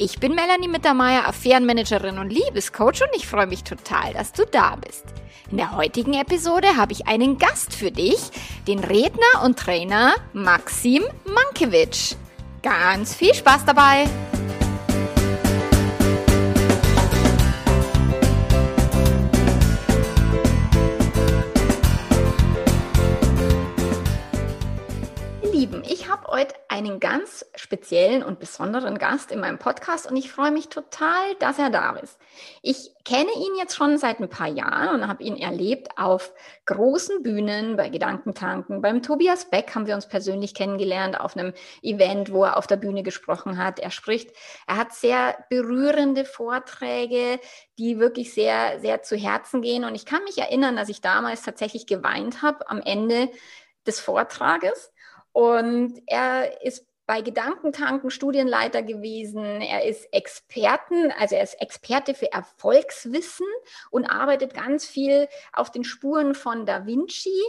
Ich bin Melanie Mittermeier, Affärenmanagerin und Liebescoach und ich freue mich total, dass du da bist. In der heutigen Episode habe ich einen Gast für dich, den Redner und Trainer Maxim Mankiewicz. Ganz viel Spaß dabei! Ich habe heute einen ganz speziellen und besonderen Gast in meinem Podcast und ich freue mich total, dass er da ist. Ich kenne ihn jetzt schon seit ein paar Jahren und habe ihn erlebt auf großen Bühnen, bei Gedankentanken. Beim Tobias Beck haben wir uns persönlich kennengelernt auf einem Event, wo er auf der Bühne gesprochen hat. Er spricht, er hat sehr berührende Vorträge, die wirklich sehr, sehr zu Herzen gehen. Und ich kann mich erinnern, dass ich damals tatsächlich geweint habe am Ende des Vortrages und er ist bei Gedankentanken Studienleiter gewesen. Er ist Experten, also er ist Experte für Erfolgswissen und arbeitet ganz viel auf den Spuren von Da Vinci,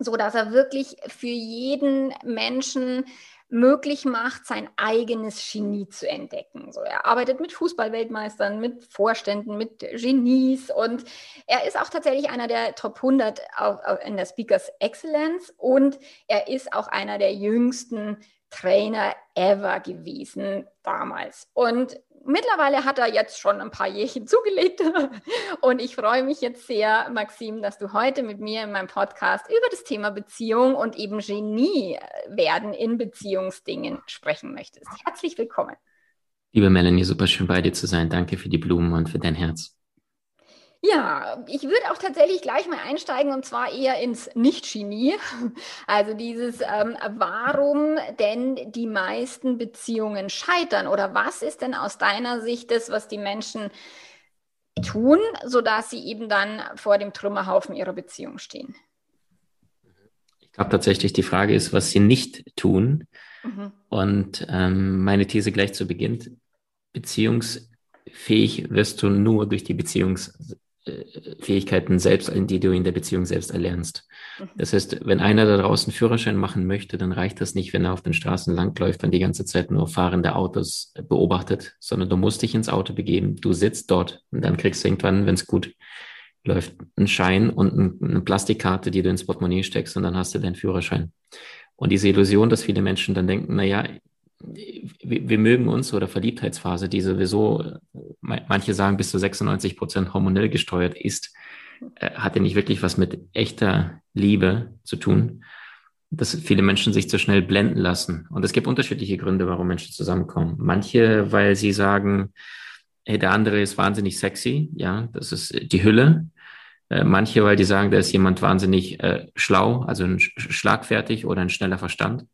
so dass er wirklich für jeden Menschen möglich macht, sein eigenes Genie zu entdecken. So, er arbeitet mit Fußballweltmeistern, mit Vorständen, mit Genies und er ist auch tatsächlich einer der Top 100 auf, auf, in der Speakers Excellence und er ist auch einer der jüngsten Trainer ever gewesen damals. Und mittlerweile hat er jetzt schon ein paar Jährchen zugelegt. Und ich freue mich jetzt sehr, Maxim, dass du heute mit mir in meinem Podcast über das Thema Beziehung und eben Genie werden in Beziehungsdingen sprechen möchtest. Herzlich willkommen. Liebe Melanie, super schön bei dir zu sein. Danke für die Blumen und für dein Herz. Ja, ich würde auch tatsächlich gleich mal einsteigen und zwar eher ins Nicht-Genie. Also dieses, ähm, warum denn die meisten Beziehungen scheitern oder was ist denn aus deiner Sicht das, was die Menschen tun, sodass sie eben dann vor dem Trümmerhaufen ihrer Beziehung stehen? Ich glaube tatsächlich, die Frage ist, was sie nicht tun. Mhm. Und ähm, meine These gleich zu Beginn, beziehungsfähig wirst du nur durch die Beziehungs Fähigkeiten selbst, die du in der Beziehung selbst erlernst. Mhm. Das heißt, wenn einer da draußen Führerschein machen möchte, dann reicht das nicht, wenn er auf den Straßen langläuft und die ganze Zeit nur fahrende Autos beobachtet, sondern du musst dich ins Auto begeben, du sitzt dort und dann kriegst du irgendwann, wenn es gut läuft, einen Schein und eine Plastikkarte, die du ins Portemonnaie steckst und dann hast du deinen Führerschein. Und diese Illusion, dass viele Menschen dann denken, na ja, wir, mögen uns oder Verliebtheitsphase, die sowieso, manche sagen bis zu 96 Prozent hormonell gesteuert ist, äh, hat ja nicht wirklich was mit echter Liebe zu tun, dass viele Menschen sich zu schnell blenden lassen. Und es gibt unterschiedliche Gründe, warum Menschen zusammenkommen. Manche, weil sie sagen, hey, der andere ist wahnsinnig sexy, ja, das ist die Hülle. Äh, manche, weil die sagen, da ist jemand wahnsinnig äh, schlau, also schlagfertig oder ein schneller Verstand.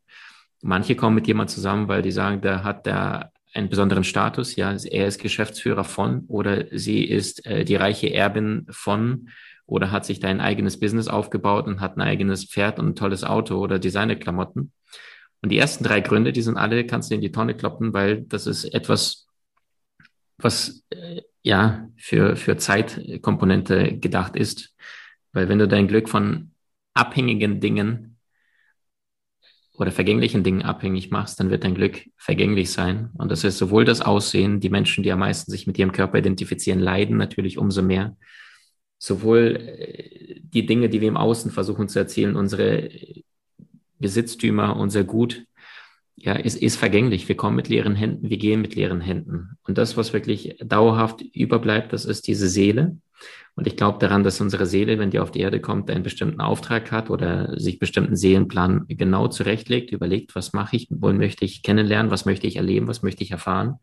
Manche kommen mit jemand zusammen, weil die sagen, der hat da einen besonderen Status. Ja, er ist Geschäftsführer von oder sie ist äh, die reiche Erbin von oder hat sich da ein eigenes Business aufgebaut und hat ein eigenes Pferd und ein tolles Auto oder Designerklamotten. Und die ersten drei Gründe, die sind alle, kannst du in die Tonne kloppen, weil das ist etwas, was äh, ja für, für Zeitkomponente gedacht ist. Weil wenn du dein Glück von abhängigen Dingen oder vergänglichen Dingen abhängig machst, dann wird dein Glück vergänglich sein. Und das ist sowohl das Aussehen, die Menschen, die am meisten sich mit ihrem Körper identifizieren, leiden natürlich umso mehr. Sowohl äh, die Dinge, die wir im Außen versuchen zu erzielen, unsere Besitztümer, unser Gut, ja, ist, ist vergänglich. Wir kommen mit leeren Händen, wir gehen mit leeren Händen. Und das, was wirklich dauerhaft überbleibt, das ist diese Seele. Und ich glaube daran, dass unsere Seele, wenn die auf die Erde kommt, einen bestimmten Auftrag hat oder sich bestimmten Seelenplan genau zurechtlegt, überlegt, was mache ich, wo möchte ich kennenlernen, was möchte ich erleben, was möchte ich erfahren.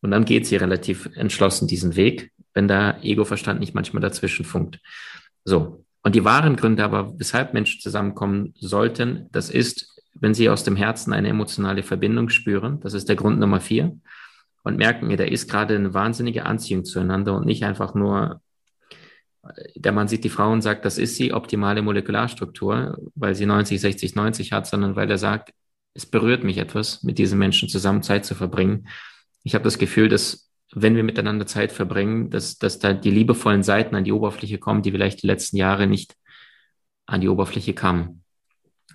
Und dann geht sie relativ entschlossen diesen Weg, wenn der Ego-Verstand nicht manchmal dazwischen funkt. So. Und die wahren Gründe aber, weshalb Menschen zusammenkommen sollten, das ist, wenn Sie aus dem Herzen eine emotionale Verbindung spüren, das ist der Grund Nummer vier, und merken, da ist gerade eine wahnsinnige Anziehung zueinander und nicht einfach nur, der Mann sieht die Frau und sagt, das ist sie optimale Molekularstruktur, weil sie 90, 60, 90 hat, sondern weil er sagt, es berührt mich etwas, mit diesen Menschen zusammen Zeit zu verbringen. Ich habe das Gefühl, dass wenn wir miteinander Zeit verbringen, dass, dass da die liebevollen Seiten an die Oberfläche kommen, die vielleicht die letzten Jahre nicht an die Oberfläche kamen.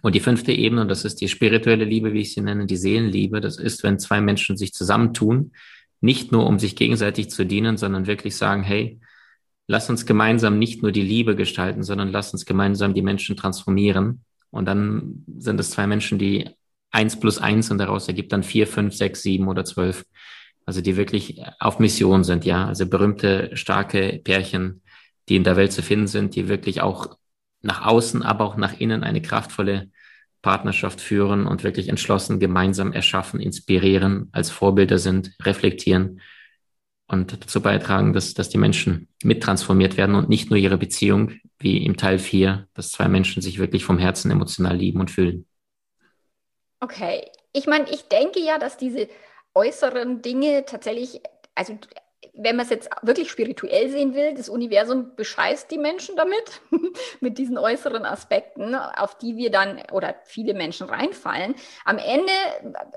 Und die fünfte Ebene, und das ist die spirituelle Liebe, wie ich sie nenne, die Seelenliebe, das ist, wenn zwei Menschen sich zusammentun, nicht nur um sich gegenseitig zu dienen, sondern wirklich sagen, hey, lass uns gemeinsam nicht nur die Liebe gestalten, sondern lass uns gemeinsam die Menschen transformieren. Und dann sind es zwei Menschen, die eins plus eins und daraus ergibt dann vier, fünf, sechs, sieben oder zwölf. Also die wirklich auf Mission sind, ja. Also berühmte, starke Pärchen, die in der Welt zu finden sind, die wirklich auch nach außen, aber auch nach innen eine kraftvolle Partnerschaft führen und wirklich entschlossen gemeinsam erschaffen, inspirieren, als Vorbilder sind, reflektieren und dazu beitragen, dass, dass die Menschen mittransformiert werden und nicht nur ihre Beziehung, wie im Teil 4, dass zwei Menschen sich wirklich vom Herzen emotional lieben und fühlen. Okay, ich meine, ich denke ja, dass diese äußeren Dinge tatsächlich, also wenn man es jetzt wirklich spirituell sehen will, das Universum bescheißt die Menschen damit, mit diesen äußeren Aspekten, auf die wir dann oder viele Menschen reinfallen. Am Ende,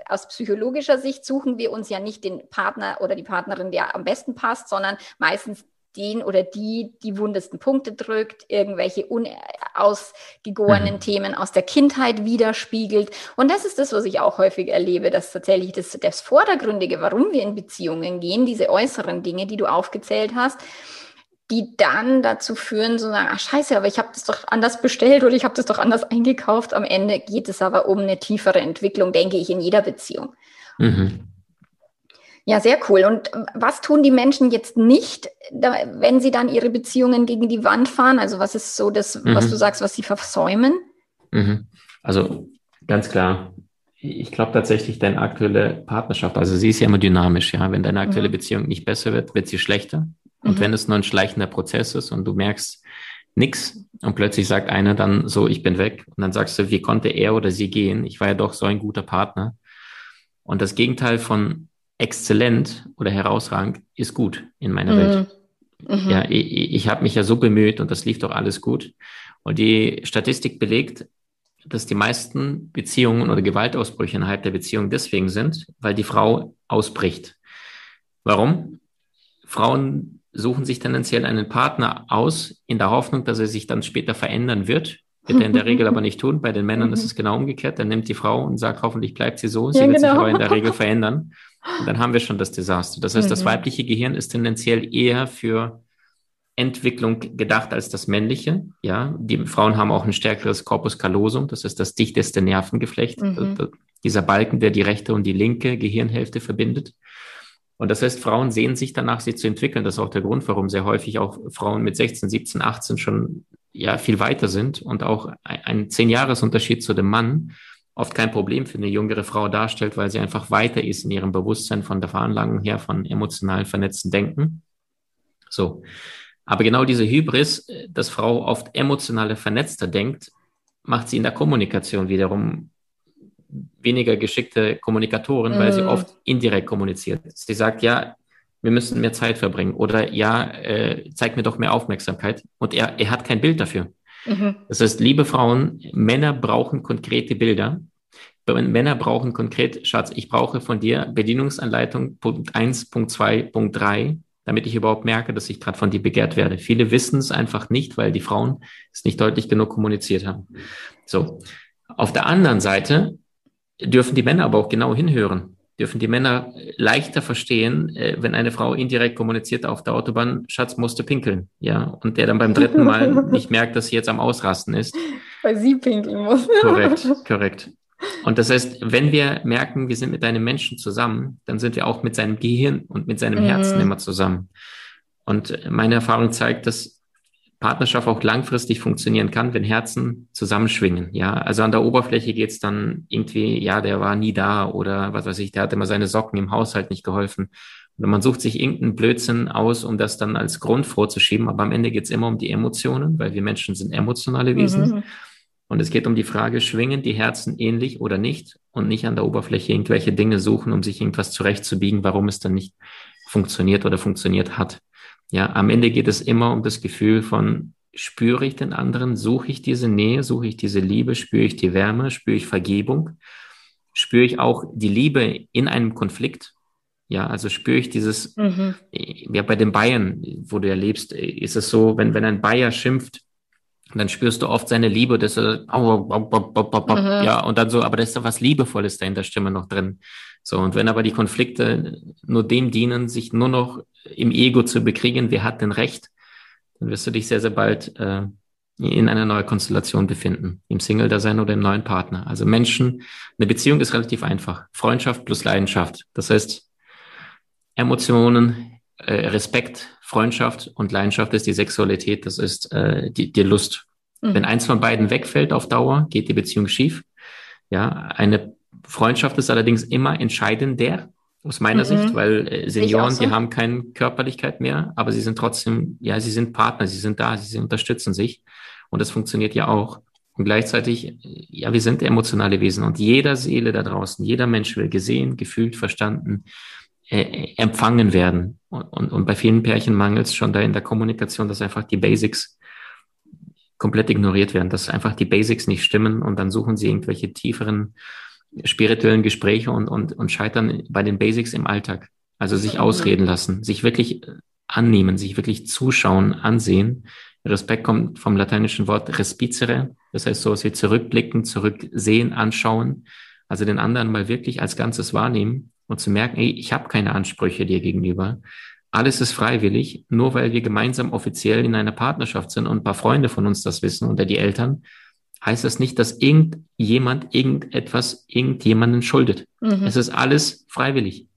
aus psychologischer Sicht, suchen wir uns ja nicht den Partner oder die Partnerin, der am besten passt, sondern meistens den oder die die wundesten Punkte drückt, irgendwelche unausgegorenen mhm. Themen aus der Kindheit widerspiegelt. Und das ist das, was ich auch häufig erlebe, dass tatsächlich das, das Vordergründige, warum wir in Beziehungen gehen, diese äußeren Dinge, die du aufgezählt hast, die dann dazu führen, so sagen, ach scheiße, aber ich habe das doch anders bestellt oder ich habe das doch anders eingekauft. Am Ende geht es aber um eine tiefere Entwicklung, denke ich, in jeder Beziehung. Mhm. Ja, sehr cool. Und was tun die Menschen jetzt nicht, wenn sie dann ihre Beziehungen gegen die Wand fahren? Also was ist so das, mhm. was du sagst, was sie versäumen? Mhm. Also ganz klar. Ich glaube tatsächlich, deine aktuelle Partnerschaft, also sie ist ja immer dynamisch, ja. Wenn deine aktuelle mhm. Beziehung nicht besser wird, wird sie schlechter. Und mhm. wenn es nur ein schleichender Prozess ist und du merkst nix und plötzlich sagt einer dann so, ich bin weg und dann sagst du, wie konnte er oder sie gehen? Ich war ja doch so ein guter Partner. Und das Gegenteil von exzellent oder herausragend ist gut in meiner mhm. Welt. Mhm. Ja, ich, ich habe mich ja so bemüht und das lief doch alles gut. Und die Statistik belegt, dass die meisten Beziehungen oder Gewaltausbrüche innerhalb der Beziehung deswegen sind, weil die Frau ausbricht. Warum? Frauen suchen sich tendenziell einen Partner aus, in der Hoffnung, dass er sich dann später verändern wird. Wird er in der Regel aber nicht tun. Bei den Männern mhm. ist es genau umgekehrt. Dann nimmt die Frau und sagt, hoffentlich bleibt sie so. Sie ja, wird genau. sich aber in der Regel verändern. Dann haben wir schon das Desaster. Das heißt, mhm. das weibliche Gehirn ist tendenziell eher für Entwicklung gedacht als das männliche. Ja, die Frauen haben auch ein stärkeres Corpus callosum, das ist das dichteste Nervengeflecht, mhm. dieser Balken, der die rechte und die linke Gehirnhälfte verbindet. Und das heißt, Frauen sehen sich danach, sie zu entwickeln. Das ist auch der Grund, warum sehr häufig auch Frauen mit 16, 17, 18 schon ja viel weiter sind und auch ein zehn Jahres Unterschied zu dem Mann oft kein Problem für eine jüngere Frau darstellt, weil sie einfach weiter ist in ihrem Bewusstsein von der Veranlagung her, von emotional vernetzten Denken. So. Aber genau diese Hybris, dass Frau oft emotionaler vernetzter denkt, macht sie in der Kommunikation wiederum weniger geschickte Kommunikatorin, weil mm. sie oft indirekt kommuniziert. Sie sagt, ja, wir müssen mehr Zeit verbringen oder ja, äh, zeig mir doch mehr Aufmerksamkeit. Und er, er hat kein Bild dafür. Mhm. Das heißt, liebe Frauen, Männer brauchen konkrete Bilder. Männer brauchen konkret, Schatz, ich brauche von dir Bedienungsanleitung Punkt 1, Punkt 2, Punkt 3, damit ich überhaupt merke, dass ich gerade von dir begehrt werde. Viele wissen es einfach nicht, weil die Frauen es nicht deutlich genug kommuniziert haben. So. Auf der anderen Seite dürfen die Männer aber auch genau hinhören dürfen die Männer leichter verstehen, äh, wenn eine Frau indirekt kommuniziert auf der Autobahn, Schatz musste pinkeln, ja, und der dann beim dritten Mal nicht merkt, dass sie jetzt am Ausrasten ist. Weil sie pinkeln muss. Korrekt, korrekt. Und das heißt, wenn wir merken, wir sind mit einem Menschen zusammen, dann sind wir auch mit seinem Gehirn und mit seinem Herzen mhm. immer zusammen. Und meine Erfahrung zeigt, dass Partnerschaft auch langfristig funktionieren kann, wenn Herzen zusammenschwingen. Ja, also an der Oberfläche geht's dann irgendwie, ja, der war nie da oder was weiß ich, der hat immer seine Socken im Haushalt nicht geholfen. Oder man sucht sich irgendeinen Blödsinn aus, um das dann als Grund vorzuschieben. Aber am Ende geht's immer um die Emotionen, weil wir Menschen sind emotionale Wesen. Mhm. Und es geht um die Frage, schwingen die Herzen ähnlich oder nicht? Und nicht an der Oberfläche irgendwelche Dinge suchen, um sich irgendwas zurechtzubiegen, warum es dann nicht funktioniert oder funktioniert hat. Ja, am Ende geht es immer um das Gefühl von, spüre ich den anderen, suche ich diese Nähe, suche ich diese Liebe, spüre ich die Wärme, spüre ich Vergebung. spüre ich auch die Liebe in einem Konflikt. Ja, also spüre ich dieses, mhm. ja, bei den Bayern, wo du ja lebst, ist es so, wenn, wenn ein Bayer schimpft, dann spürst du oft seine Liebe, dass er, mhm. ja, und dann so, aber da ist doch was Liebevolles da in der Stimme noch drin. So, und wenn aber die Konflikte nur dem dienen, sich nur noch im Ego zu bekriegen, wer hat denn Recht, dann wirst du dich sehr, sehr bald äh, in einer neuen Konstellation befinden, im Single-Dasein oder im neuen Partner. Also Menschen, eine Beziehung ist relativ einfach. Freundschaft plus Leidenschaft. Das heißt, Emotionen, äh, Respekt, Freundschaft und Leidenschaft ist die Sexualität, das ist äh, die, die Lust. Mhm. Wenn eins von beiden wegfällt auf Dauer, geht die Beziehung schief. Ja, eine Freundschaft ist allerdings immer entscheidender aus meiner mhm. Sicht, weil äh, Senioren, so. die haben keine Körperlichkeit mehr, aber sie sind trotzdem, ja, sie sind Partner, sie sind da, sie unterstützen sich und das funktioniert ja auch. Und gleichzeitig, ja, wir sind emotionale Wesen und jeder Seele da draußen, jeder Mensch will gesehen, gefühlt, verstanden, äh, empfangen werden. Und, und, und bei vielen Pärchen mangelt es schon da in der Kommunikation, dass einfach die Basics komplett ignoriert werden, dass einfach die Basics nicht stimmen und dann suchen sie irgendwelche tieferen spirituellen Gespräche und, und, und scheitern bei den Basics im Alltag. Also sich ausreden lassen, sich wirklich annehmen, sich wirklich zuschauen, ansehen. Respekt kommt vom lateinischen Wort respicere, das heißt so, sie zurückblicken, zurücksehen, anschauen, also den anderen mal wirklich als Ganzes wahrnehmen und zu merken, ey, ich habe keine Ansprüche dir gegenüber. Alles ist freiwillig, nur weil wir gemeinsam offiziell in einer Partnerschaft sind und ein paar Freunde von uns das wissen oder die Eltern, heißt das nicht, dass irgendjemand irgendetwas irgendjemanden schuldet. Mhm. Es ist alles freiwillig.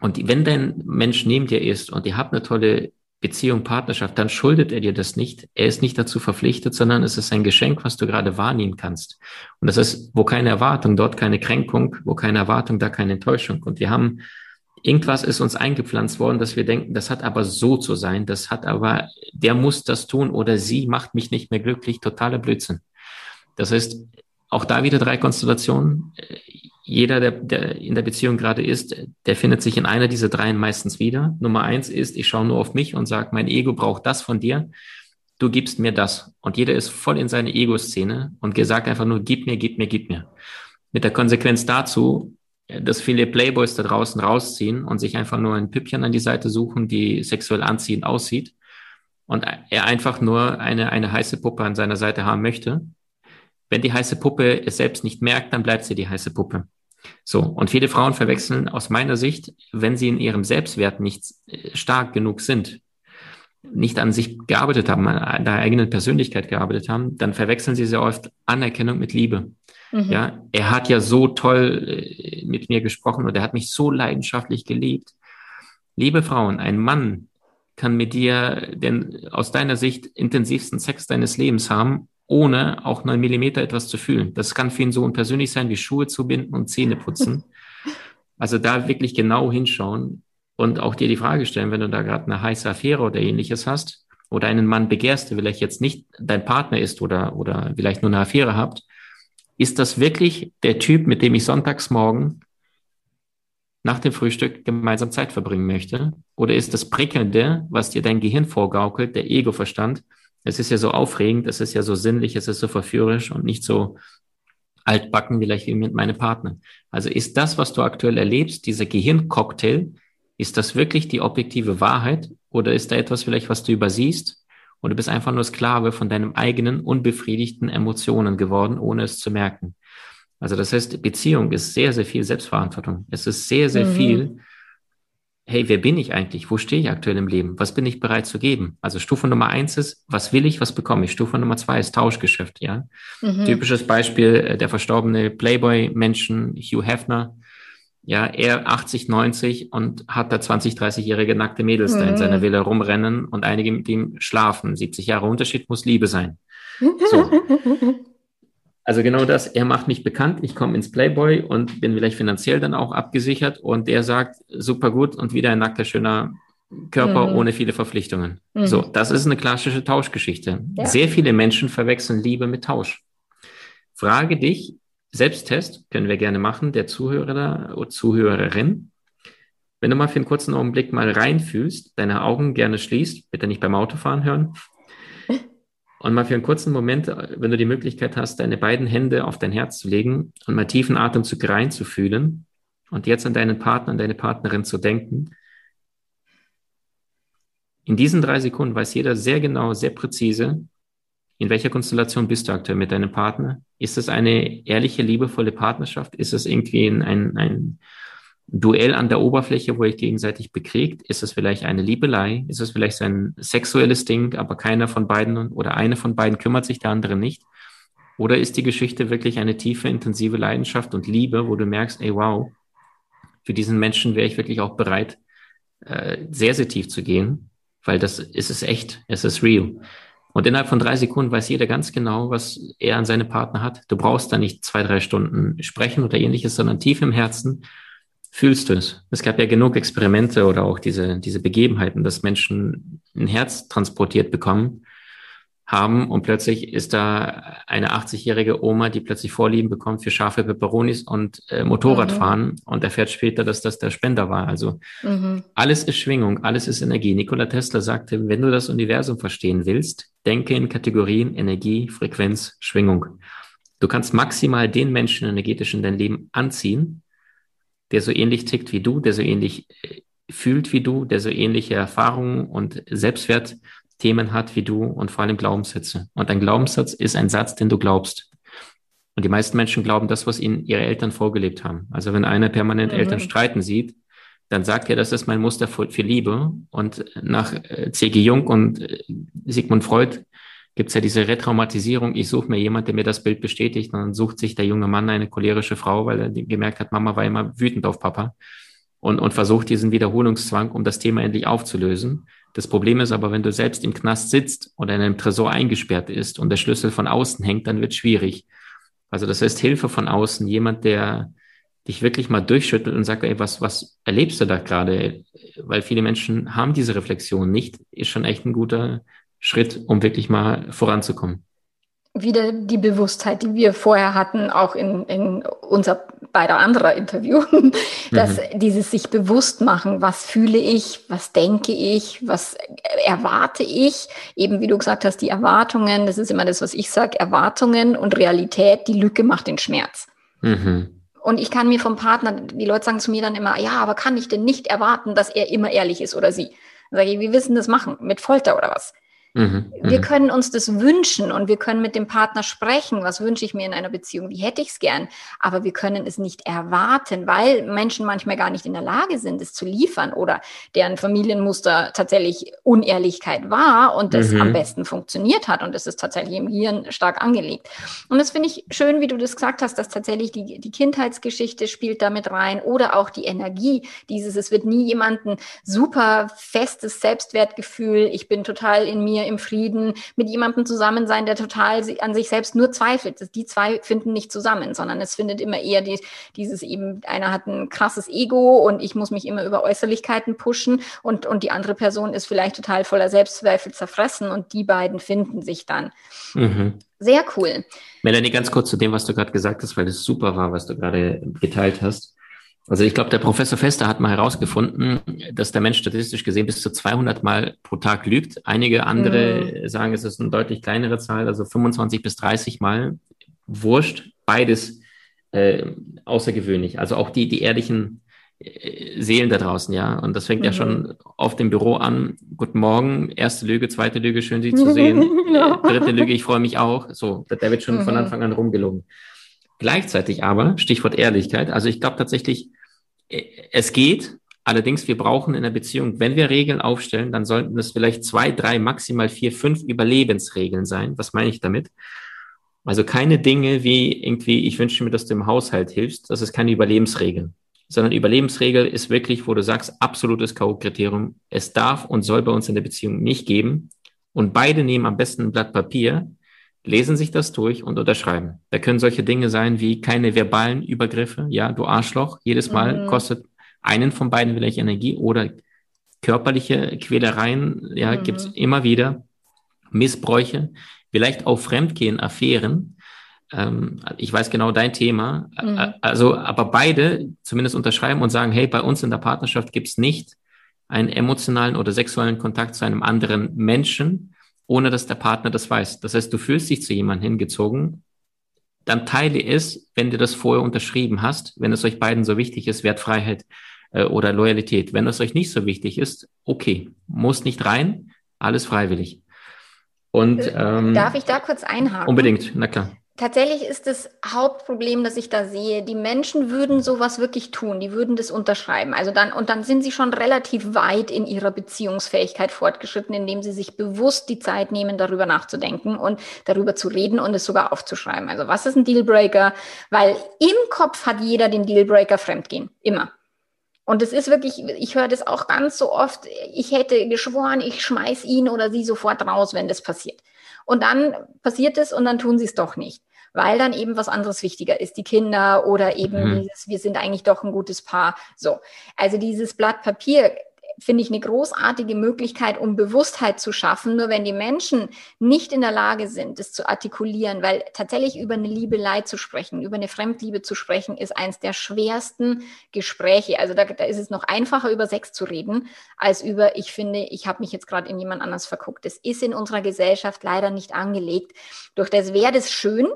Und wenn dein Mensch neben dir ist und ihr habt eine tolle Beziehung, Partnerschaft, dann schuldet er dir das nicht. Er ist nicht dazu verpflichtet, sondern es ist ein Geschenk, was du gerade wahrnehmen kannst. Und das ist, wo keine Erwartung, dort keine Kränkung, wo keine Erwartung, da keine Enttäuschung. Und wir haben, irgendwas ist uns eingepflanzt worden, dass wir denken, das hat aber so zu sein, das hat aber, der muss das tun oder sie macht mich nicht mehr glücklich, totaler Blödsinn. Das heißt, auch da wieder drei Konstellationen jeder, der, der in der Beziehung gerade ist, der findet sich in einer dieser dreien meistens wieder. Nummer eins ist, ich schaue nur auf mich und sage, mein Ego braucht das von dir. Du gibst mir das. Und jeder ist voll in seine Ego-Szene und gesagt einfach nur, gib mir, gib mir, gib mir. Mit der Konsequenz dazu, dass viele Playboys da draußen rausziehen und sich einfach nur ein Püppchen an die Seite suchen, die sexuell anziehend aussieht und er einfach nur eine, eine heiße Puppe an seiner Seite haben möchte. Wenn die heiße Puppe es selbst nicht merkt, dann bleibt sie die heiße Puppe. So, und viele Frauen verwechseln aus meiner Sicht, wenn sie in ihrem Selbstwert nicht äh, stark genug sind, nicht an sich gearbeitet haben, an der eigenen Persönlichkeit gearbeitet haben, dann verwechseln sie sehr oft Anerkennung mit Liebe. Mhm. Ja, er hat ja so toll äh, mit mir gesprochen und er hat mich so leidenschaftlich geliebt. Liebe Frauen, ein Mann kann mit dir den aus deiner Sicht intensivsten Sex deines Lebens haben ohne auch neun Millimeter etwas zu fühlen. Das kann für ihn so unpersönlich sein, wie Schuhe zu binden und Zähne putzen. Also da wirklich genau hinschauen und auch dir die Frage stellen, wenn du da gerade eine heiße Affäre oder ähnliches hast oder einen Mann begehrst, der vielleicht jetzt nicht dein Partner ist oder, oder vielleicht nur eine Affäre habt, ist das wirklich der Typ, mit dem ich sonntags morgen nach dem Frühstück gemeinsam Zeit verbringen möchte? Oder ist das Prickelnde, was dir dein Gehirn vorgaukelt, der Ego-Verstand, es ist ja so aufregend, es ist ja so sinnlich, es ist so verführerisch und nicht so altbacken vielleicht wie mit meinem Partner. Also ist das, was du aktuell erlebst, dieser Gehirncocktail, ist das wirklich die objektive Wahrheit oder ist da etwas vielleicht, was du übersiehst und du bist einfach nur Sklave von deinem eigenen unbefriedigten Emotionen geworden, ohne es zu merken? Also das heißt, Beziehung ist sehr, sehr viel Selbstverantwortung. Es ist sehr, sehr mhm. viel hey, wer bin ich eigentlich? Wo stehe ich aktuell im Leben? Was bin ich bereit zu geben? Also Stufe Nummer eins ist, was will ich, was bekomme ich? Stufe Nummer zwei ist Tauschgeschäft, ja. Mhm. Typisches Beispiel, äh, der verstorbene Playboy-Menschen, Hugh Hefner, ja, er 80, 90 und hat da 20, 30-jährige nackte Mädels mhm. da in seiner mhm. Villa rumrennen und einige mit ihm schlafen. 70 Jahre Unterschied muss Liebe sein. So. Also genau das, er macht mich bekannt, ich komme ins Playboy und bin vielleicht finanziell dann auch abgesichert und der sagt, super gut und wieder ein nackter, schöner Körper mhm. ohne viele Verpflichtungen. Mhm. So, das ist eine klassische Tauschgeschichte. Ja. Sehr viele Menschen verwechseln Liebe mit Tausch. Frage dich, Selbsttest können wir gerne machen, der Zuhörer oder Zuhörerin. Wenn du mal für einen kurzen Augenblick mal reinfühlst, deine Augen gerne schließt, bitte nicht beim Autofahren hören, Und mal für einen kurzen Moment, wenn du die Möglichkeit hast, deine beiden Hände auf dein Herz zu legen und mal tiefen Atemzug reinzufühlen und jetzt an deinen Partner, an deine Partnerin zu denken. In diesen drei Sekunden weiß jeder sehr genau, sehr präzise, in welcher Konstellation bist du aktuell mit deinem Partner? Ist es eine ehrliche, liebevolle Partnerschaft? Ist es irgendwie ein, ein, ein Duell an der Oberfläche, wo ihr gegenseitig bekriegt? Ist es vielleicht eine Liebelei? Ist es vielleicht ein sexuelles Ding, aber keiner von beiden oder eine von beiden kümmert sich, der andere nicht? Oder ist die Geschichte wirklich eine tiefe, intensive Leidenschaft und Liebe, wo du merkst, ey, wow, für diesen Menschen wäre ich wirklich auch bereit, äh, sehr, sehr tief zu gehen, weil das ist es echt, es ist real. Und innerhalb von drei Sekunden weiß jeder ganz genau, was er an seine Partner hat. Du brauchst da nicht zwei, drei Stunden sprechen oder ähnliches, sondern tief im Herzen fühlst du es. Es gab ja genug Experimente oder auch diese, diese Begebenheiten, dass Menschen ein Herz transportiert bekommen haben und plötzlich ist da eine 80-jährige Oma, die plötzlich Vorlieben bekommt für scharfe Peperonis und äh, Motorradfahren mhm. und erfährt später, dass das der Spender war. Also mhm. alles ist Schwingung, alles ist Energie. Nikola Tesla sagte, wenn du das Universum verstehen willst, denke in Kategorien Energie, Frequenz, Schwingung. Du kannst maximal den Menschen energetisch in dein Leben anziehen, der so ähnlich tickt wie du, der so ähnlich äh, fühlt wie du, der so ähnliche Erfahrungen und Selbstwertthemen hat wie du und vor allem Glaubenssätze. Und ein Glaubenssatz ist ein Satz, den du glaubst. Und die meisten Menschen glauben das, was ihnen ihre Eltern vorgelebt haben. Also wenn einer permanent mhm. Eltern streiten sieht, dann sagt er, das ist mein Muster für, für Liebe. Und nach äh, C.G. Jung und äh, Sigmund Freud gibt es ja diese Retraumatisierung, ich suche mir jemand, der mir das Bild bestätigt. Und dann sucht sich der junge Mann eine cholerische Frau, weil er gemerkt hat, Mama war immer wütend auf Papa. Und, und versucht diesen Wiederholungszwang, um das Thema endlich aufzulösen. Das Problem ist aber, wenn du selbst im Knast sitzt oder in einem Tresor eingesperrt ist und der Schlüssel von außen hängt, dann wird schwierig. Also das heißt Hilfe von außen, jemand, der dich wirklich mal durchschüttelt und sagt, ey, was, was erlebst du da gerade? Weil viele Menschen haben diese Reflexion nicht, ist schon echt ein guter, Schritt, um wirklich mal voranzukommen. Wieder die Bewusstheit, die wir vorher hatten, auch in, in unser beider anderer Interview, dass mhm. dieses sich bewusst machen, was fühle ich, was denke ich, was erwarte ich, eben wie du gesagt hast, die Erwartungen, das ist immer das, was ich sage, Erwartungen und Realität, die Lücke macht den Schmerz. Mhm. Und ich kann mir vom Partner, die Leute sagen zu mir dann immer, ja, aber kann ich denn nicht erwarten, dass er immer ehrlich ist oder sie? Dann sage ich, wie wissen das machen? Mit Folter oder was? Mhm, wir mhm. können uns das wünschen und wir können mit dem Partner sprechen, was wünsche ich mir in einer Beziehung, wie hätte ich es gern, aber wir können es nicht erwarten, weil Menschen manchmal gar nicht in der Lage sind, es zu liefern oder deren Familienmuster tatsächlich Unehrlichkeit war und das mhm. am besten funktioniert hat und es ist tatsächlich im Hirn stark angelegt. Und das finde ich schön, wie du das gesagt hast, dass tatsächlich die, die Kindheitsgeschichte spielt damit rein oder auch die Energie, dieses, es wird nie jemanden super festes Selbstwertgefühl, ich bin total in mir im Frieden, mit jemandem zusammen sein, der total an sich selbst nur zweifelt. Die zwei finden nicht zusammen, sondern es findet immer eher die, dieses eben, einer hat ein krasses Ego und ich muss mich immer über Äußerlichkeiten pushen und, und die andere Person ist vielleicht total voller Selbstzweifel zerfressen und die beiden finden sich dann. Mhm. Sehr cool. Melanie, ganz kurz zu dem, was du gerade gesagt hast, weil das super war, was du gerade geteilt hast. Also ich glaube, der Professor Fester hat mal herausgefunden, dass der Mensch statistisch gesehen bis zu 200 Mal pro Tag lügt. Einige andere mhm. sagen, es ist eine deutlich kleinere Zahl, also 25 bis 30 Mal. Wurscht, beides äh, außergewöhnlich. Also auch die, die ehrlichen äh, Seelen da draußen, ja. Und das fängt mhm. ja schon auf dem Büro an. Guten Morgen, erste Lüge, zweite Lüge, schön Sie zu sehen. ja. Äh, dritte Lüge, ich freue mich auch. So, der wird schon mhm. von Anfang an rumgelogen. Gleichzeitig aber, Stichwort Ehrlichkeit, also ich glaube tatsächlich, äh, es geht, allerdings wir brauchen in der Beziehung, wenn wir Regeln aufstellen, dann sollten es vielleicht zwei, drei, maximal vier, fünf Überlebensregeln sein. Was meine ich damit? Also keine Dinge wie irgendwie, ich wünsche mir, dass du im Haushalt hilfst, das ist keine Überlebensregel, sondern Überlebensregel ist wirklich, wo du sagst, absolutes K.O.-Kriterium, es darf und soll bei uns in der Beziehung nicht geben. Und beide nehmen am besten ein Blatt Papier, lesen sich das durch und unterschreiben. Da können solche Dinge sein wie keine verbalen Übergriffe, ja, du Arschloch, jedes Mal mhm. kostet einen von beiden vielleicht Energie oder körperliche Quälereien, ja, mhm. gibt's immer wieder, Missbräuche, vielleicht auch Fremdgehen, Affären. Ähm, ich weiß genau dein Thema. Mhm. Also, aber beide zumindest unterschreiben und sagen, hey, bei uns in der Partnerschaft gibt's nicht einen emotionalen oder sexuellen Kontakt zu einem anderen Menschen, ohne dass der Partner das weiß. Das heißt, du fühlst dich zu jemandem hingezogen, dann teile es, wenn du das vorher unterschrieben hast, wenn es euch beiden so wichtig ist, Wertfreiheit äh, oder Loyalität. Wenn es euch nicht so wichtig ist, okay, muss nicht rein, alles freiwillig. Und äh, ähm, darf ich da kurz einhaken? Unbedingt, na klar. Tatsächlich ist das Hauptproblem, das ich da sehe, die Menschen würden sowas wirklich tun, die würden das unterschreiben. Also dann, und dann sind sie schon relativ weit in ihrer Beziehungsfähigkeit fortgeschritten, indem sie sich bewusst die Zeit nehmen, darüber nachzudenken und darüber zu reden und es sogar aufzuschreiben. Also was ist ein Dealbreaker? Weil im Kopf hat jeder den Dealbreaker Fremdgehen. Immer. Und es ist wirklich, ich höre das auch ganz so oft, ich hätte geschworen, ich schmeiß ihn oder sie sofort raus, wenn das passiert. Und dann passiert es und dann tun sie es doch nicht, weil dann eben was anderes wichtiger ist, die Kinder oder eben mhm. dieses, wir sind eigentlich doch ein gutes Paar. So. Also dieses Blatt Papier finde ich eine großartige Möglichkeit, um Bewusstheit zu schaffen. Nur wenn die Menschen nicht in der Lage sind, das zu artikulieren, weil tatsächlich über eine Liebelei zu sprechen, über eine Fremdliebe zu sprechen, ist eins der schwersten Gespräche. Also da, da ist es noch einfacher, über Sex zu reden, als über, ich finde, ich habe mich jetzt gerade in jemand anders verguckt. Das ist in unserer Gesellschaft leider nicht angelegt. Durch das wäre das schön,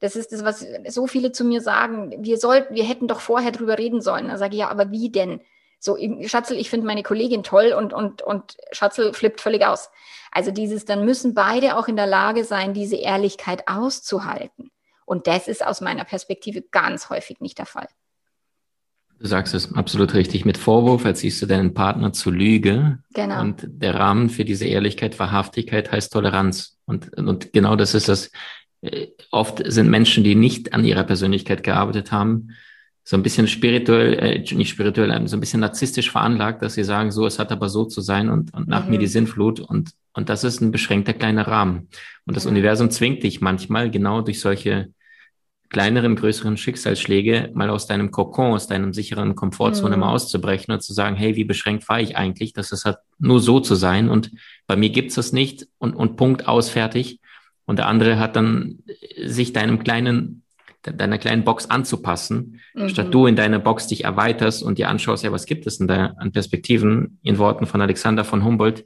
das ist das, was so viele zu mir sagen. Wir sollten, wir hätten doch vorher drüber reden sollen. Da sage ich ja, aber wie denn? So, Schatzel, ich finde meine Kollegin toll und, und, und Schatzel flippt völlig aus. Also dieses, dann müssen beide auch in der Lage sein, diese Ehrlichkeit auszuhalten. Und das ist aus meiner Perspektive ganz häufig nicht der Fall. Du sagst es absolut richtig. Mit Vorwurf erziehst du deinen Partner zur Lüge. Genau. Und der Rahmen für diese Ehrlichkeit, Wahrhaftigkeit heißt Toleranz. Und, und genau das ist das. Äh, oft sind Menschen, die nicht an ihrer Persönlichkeit gearbeitet haben, so ein bisschen spirituell, äh, nicht spirituell, ähm, so ein bisschen narzisstisch veranlagt, dass sie sagen, so, es hat aber so zu sein und, und nach mhm. mir die Sinnflut und, und das ist ein beschränkter kleiner Rahmen. Und das ja. Universum zwingt dich manchmal genau durch solche kleineren, größeren Schicksalsschläge mal aus deinem Kokon, aus deinem sicheren Komfortzone mhm. mal auszubrechen und zu sagen, hey, wie beschränkt war ich eigentlich, dass es hat nur so zu sein und bei mir gibt's das nicht und, und Punkt aus, fertig. Und der andere hat dann sich deinem kleinen deiner kleinen Box anzupassen, mhm. statt du in deiner Box dich erweiterst und dir anschaust, ja, was gibt es denn da an Perspektiven? In Worten von Alexander von Humboldt,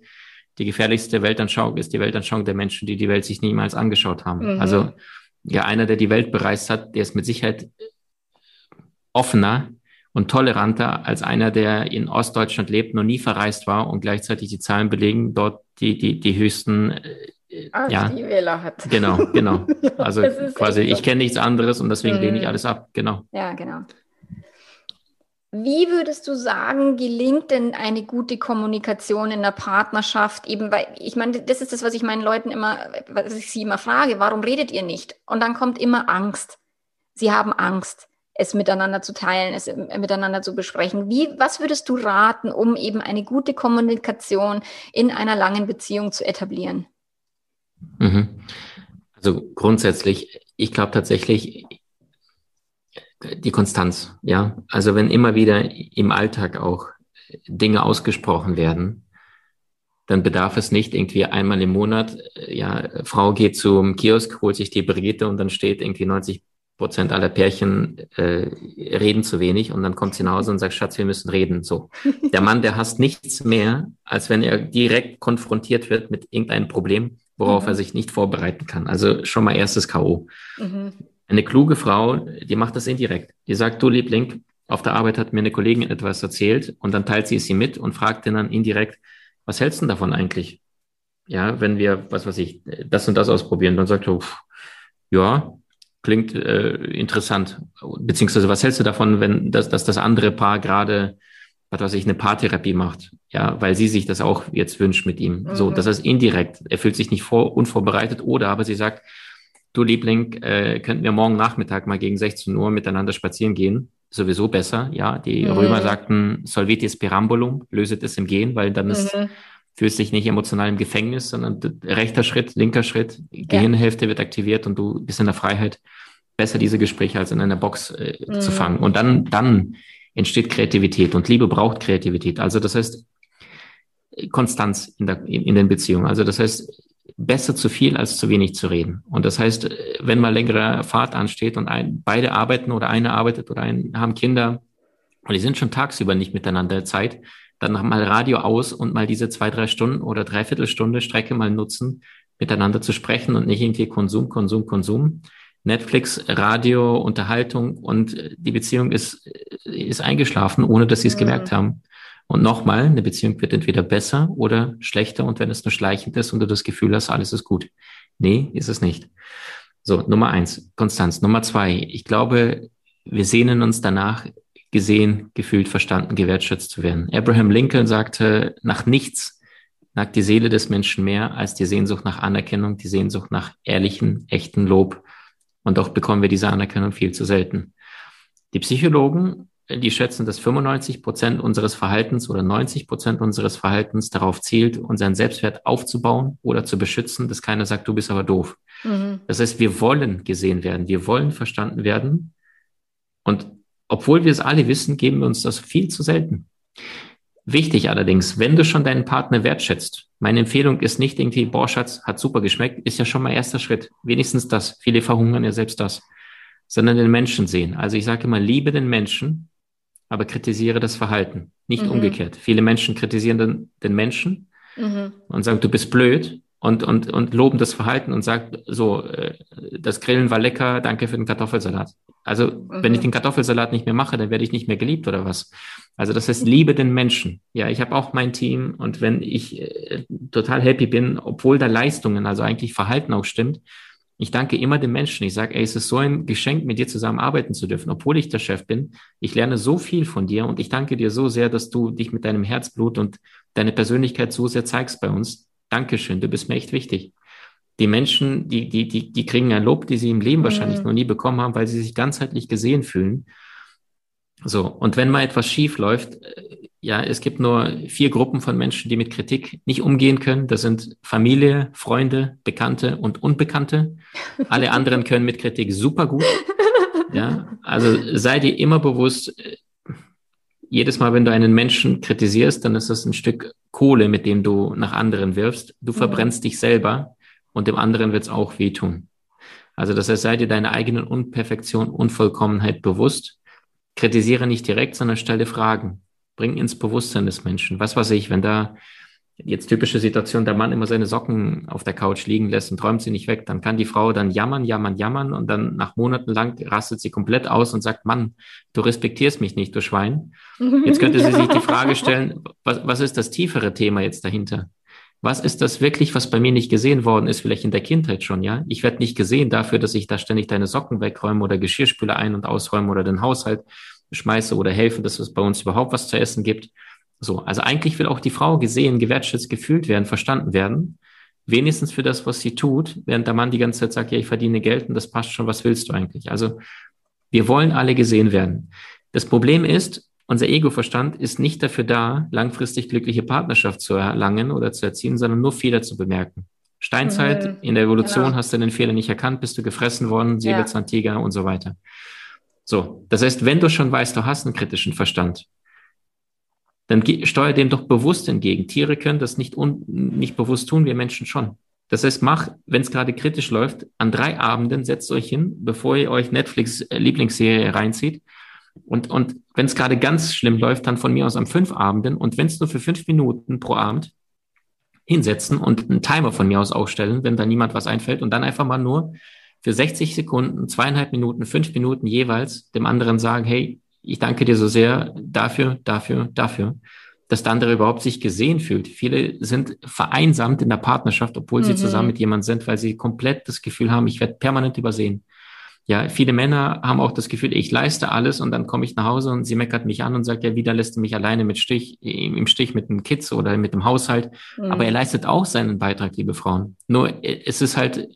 die gefährlichste Weltanschauung ist die Weltanschauung der Menschen, die die Welt sich niemals angeschaut haben. Mhm. Also ja, einer, der die Welt bereist hat, der ist mit Sicherheit offener und toleranter als einer, der in Ostdeutschland lebt, noch nie verreist war und gleichzeitig die Zahlen belegen, dort die, die, die höchsten äh, Ach, ja, die Wähler hat. Genau, genau. Also quasi, ich kenne nichts anderes und deswegen mhm. lehne ich alles ab. Genau. Ja, genau. Wie würdest du sagen, gelingt denn eine gute Kommunikation in der Partnerschaft? Eben, weil ich meine, das ist das, was ich meinen Leuten immer, was ich sie immer frage, warum redet ihr nicht? Und dann kommt immer Angst. Sie haben Angst, es miteinander zu teilen, es miteinander zu besprechen. Wie, was würdest du raten, um eben eine gute Kommunikation in einer langen Beziehung zu etablieren? Mhm. Also grundsätzlich, ich glaube tatsächlich die Konstanz, ja. Also wenn immer wieder im Alltag auch Dinge ausgesprochen werden, dann bedarf es nicht irgendwie einmal im Monat, ja, Frau geht zum Kiosk, holt sich die Brigitte und dann steht irgendwie 90 Prozent aller Pärchen äh, reden zu wenig und dann kommt sie nach Hause und sagt, Schatz, wir müssen reden. So. Der Mann, der hasst nichts mehr, als wenn er direkt konfrontiert wird mit irgendeinem Problem worauf mhm. er sich nicht vorbereiten kann. Also schon mal erstes K.O. Mhm. Eine kluge Frau, die macht das indirekt. Die sagt, du Liebling, auf der Arbeit hat mir eine Kollegin etwas erzählt und dann teilt sie es ihm mit und fragt ihn dann indirekt, was hältst du davon eigentlich? Ja, wenn wir, was weiß ich, das und das ausprobieren, dann sagt er, ja, klingt äh, interessant. Beziehungsweise, was hältst du davon, wenn das, dass das andere Paar gerade was weiß ich, eine Paartherapie macht, ja, weil sie sich das auch jetzt wünscht mit ihm. Mhm. So, das ist indirekt. Er fühlt sich nicht vor, unvorbereitet oder aber sie sagt, du Liebling, äh, könnten wir morgen Nachmittag mal gegen 16 Uhr miteinander spazieren gehen? Sowieso besser, ja. Die mhm. Römer sagten, solvitis perambulum, löset es im Gehen, weil dann ist, mhm. fühlst dich nicht emotional im Gefängnis, sondern rechter Schritt, linker Schritt, Gehirnhälfte wird aktiviert und du bist in der Freiheit. Besser diese Gespräche als in einer Box äh, zu mhm. fangen. Und dann, dann entsteht Kreativität und Liebe braucht Kreativität. Also das heißt Konstanz in, der, in, in den Beziehungen. Also das heißt besser zu viel als zu wenig zu reden. Und das heißt, wenn mal längere Fahrt ansteht und ein, beide arbeiten oder eine arbeitet oder ein, haben Kinder und die sind schon tagsüber nicht miteinander Zeit, dann mal Radio aus und mal diese zwei, drei Stunden oder dreiviertel Stunde Strecke mal nutzen, miteinander zu sprechen und nicht irgendwie Konsum, Konsum, Konsum. Netflix, Radio, Unterhaltung und die Beziehung ist, ist eingeschlafen, ohne dass sie es mhm. gemerkt haben. Und nochmal, eine Beziehung wird entweder besser oder schlechter und wenn es nur schleichend ist und du das Gefühl hast, alles ist gut. Nee, ist es nicht. So, Nummer eins, Konstanz. Nummer zwei, ich glaube, wir sehnen uns danach, gesehen, gefühlt, verstanden, gewertschätzt zu werden. Abraham Lincoln sagte, nach nichts nagt die Seele des Menschen mehr als die Sehnsucht nach Anerkennung, die Sehnsucht nach ehrlichen, echten Lob. Und doch bekommen wir diese Anerkennung viel zu selten. Die Psychologen, die schätzen, dass 95 Prozent unseres Verhaltens oder 90 Prozent unseres Verhaltens darauf zielt, unseren Selbstwert aufzubauen oder zu beschützen, dass keiner sagt, du bist aber doof. Mhm. Das heißt, wir wollen gesehen werden, wir wollen verstanden werden. Und obwohl wir es alle wissen, geben wir uns das viel zu selten. Wichtig allerdings, wenn du schon deinen Partner wertschätzt, meine Empfehlung ist nicht irgendwie, boah, Schatz, hat super geschmeckt, ist ja schon mal erster Schritt. Wenigstens das. Viele verhungern ja selbst das. Sondern den Menschen sehen. Also ich sage immer, liebe den Menschen, aber kritisiere das Verhalten. Nicht mhm. umgekehrt. Viele Menschen kritisieren den, den Menschen mhm. und sagen, du bist blöd und, und, und loben das Verhalten und sagt so, äh, das Grillen war lecker, danke für den Kartoffelsalat. Also mhm. wenn ich mhm. den Kartoffelsalat nicht mehr mache, dann werde ich nicht mehr geliebt oder was. Also das heißt, liebe den Menschen. Ja, ich habe auch mein Team und wenn ich äh, total happy bin, obwohl da Leistungen, also eigentlich Verhalten auch stimmt, ich danke immer den Menschen. Ich sage, ey, es ist so ein Geschenk, mit dir zusammen arbeiten zu dürfen, obwohl ich der Chef bin. Ich lerne so viel von dir und ich danke dir so sehr, dass du dich mit deinem Herzblut und deine Persönlichkeit so sehr zeigst bei uns. Dankeschön, du bist mir echt wichtig. Die Menschen, die, die, die, die kriegen ein Lob, die sie im Leben mhm. wahrscheinlich noch nie bekommen haben, weil sie sich ganzheitlich gesehen fühlen. So, und wenn mal etwas schief läuft, äh, ja, es gibt nur vier Gruppen von Menschen, die mit Kritik nicht umgehen können. Das sind Familie, Freunde, Bekannte und Unbekannte. Alle anderen können mit Kritik super gut. Ja, also sei dir immer bewusst, äh, jedes Mal, wenn du einen Menschen kritisierst, dann ist das ein Stück Kohle, mit dem du nach anderen wirfst. Du mhm. verbrennst dich selber und dem anderen wird es auch wehtun. Also das heißt, sei dir deiner eigenen Unperfektion, Unvollkommenheit bewusst. Kritisiere nicht direkt, sondern stelle Fragen. Bring ins Bewusstsein des Menschen. Was weiß ich, wenn da jetzt typische Situation, der Mann immer seine Socken auf der Couch liegen lässt und träumt sie nicht weg, dann kann die Frau dann jammern, jammern, jammern und dann nach Monaten lang rastet sie komplett aus und sagt, Mann, du respektierst mich nicht, du Schwein. Jetzt könnte sie sich die Frage stellen, was, was ist das tiefere Thema jetzt dahinter? Was ist das wirklich, was bei mir nicht gesehen worden ist, vielleicht in der Kindheit schon, ja? Ich werde nicht gesehen dafür, dass ich da ständig deine Socken wegräume oder Geschirrspüler ein- und ausräume oder den Haushalt schmeiße oder helfe, dass es bei uns überhaupt was zu essen gibt. So, also eigentlich will auch die Frau gesehen, gewertschätzt, gefühlt werden, verstanden werden. Wenigstens für das, was sie tut, während der Mann die ganze Zeit sagt, ja, ich verdiene Geld und das passt schon, was willst du eigentlich? Also wir wollen alle gesehen werden. Das Problem ist, unser Ego-Verstand ist nicht dafür da, langfristig glückliche Partnerschaft zu erlangen oder zu erzielen, sondern nur Fehler zu bemerken. Steinzeit, mhm. in der Evolution genau. hast du den Fehler nicht erkannt, bist du gefressen worden, Säbelzahntiger ja. und so weiter. So, das heißt, wenn du schon weißt, du hast einen kritischen Verstand, dann steuer dem doch bewusst entgegen. Tiere können das nicht, un, nicht bewusst tun, wir Menschen schon. Das heißt, mach, wenn es gerade kritisch läuft, an drei Abenden setzt euch hin, bevor ihr euch Netflix äh, Lieblingsserie reinzieht. Und, und wenn es gerade ganz schlimm läuft, dann von mir aus an fünf Abenden. Und wenn es nur für fünf Minuten pro Abend hinsetzen und einen Timer von mir aus aufstellen, wenn da niemand was einfällt und dann einfach mal nur für 60 Sekunden, zweieinhalb Minuten, fünf Minuten jeweils dem anderen sagen, hey, ich danke dir so sehr dafür, dafür, dafür, dass der andere überhaupt sich gesehen fühlt. Viele sind vereinsamt in der Partnerschaft, obwohl mhm. sie zusammen mit jemandem sind, weil sie komplett das Gefühl haben, ich werde permanent übersehen. Ja, viele Männer haben auch das Gefühl, ich leiste alles und dann komme ich nach Hause und sie meckert mich an und sagt, ja, wieder lässt du mich alleine mit Stich, im Stich mit den Kids oder mit dem Haushalt. Mhm. Aber er leistet auch seinen Beitrag, liebe Frauen. Nur es ist halt,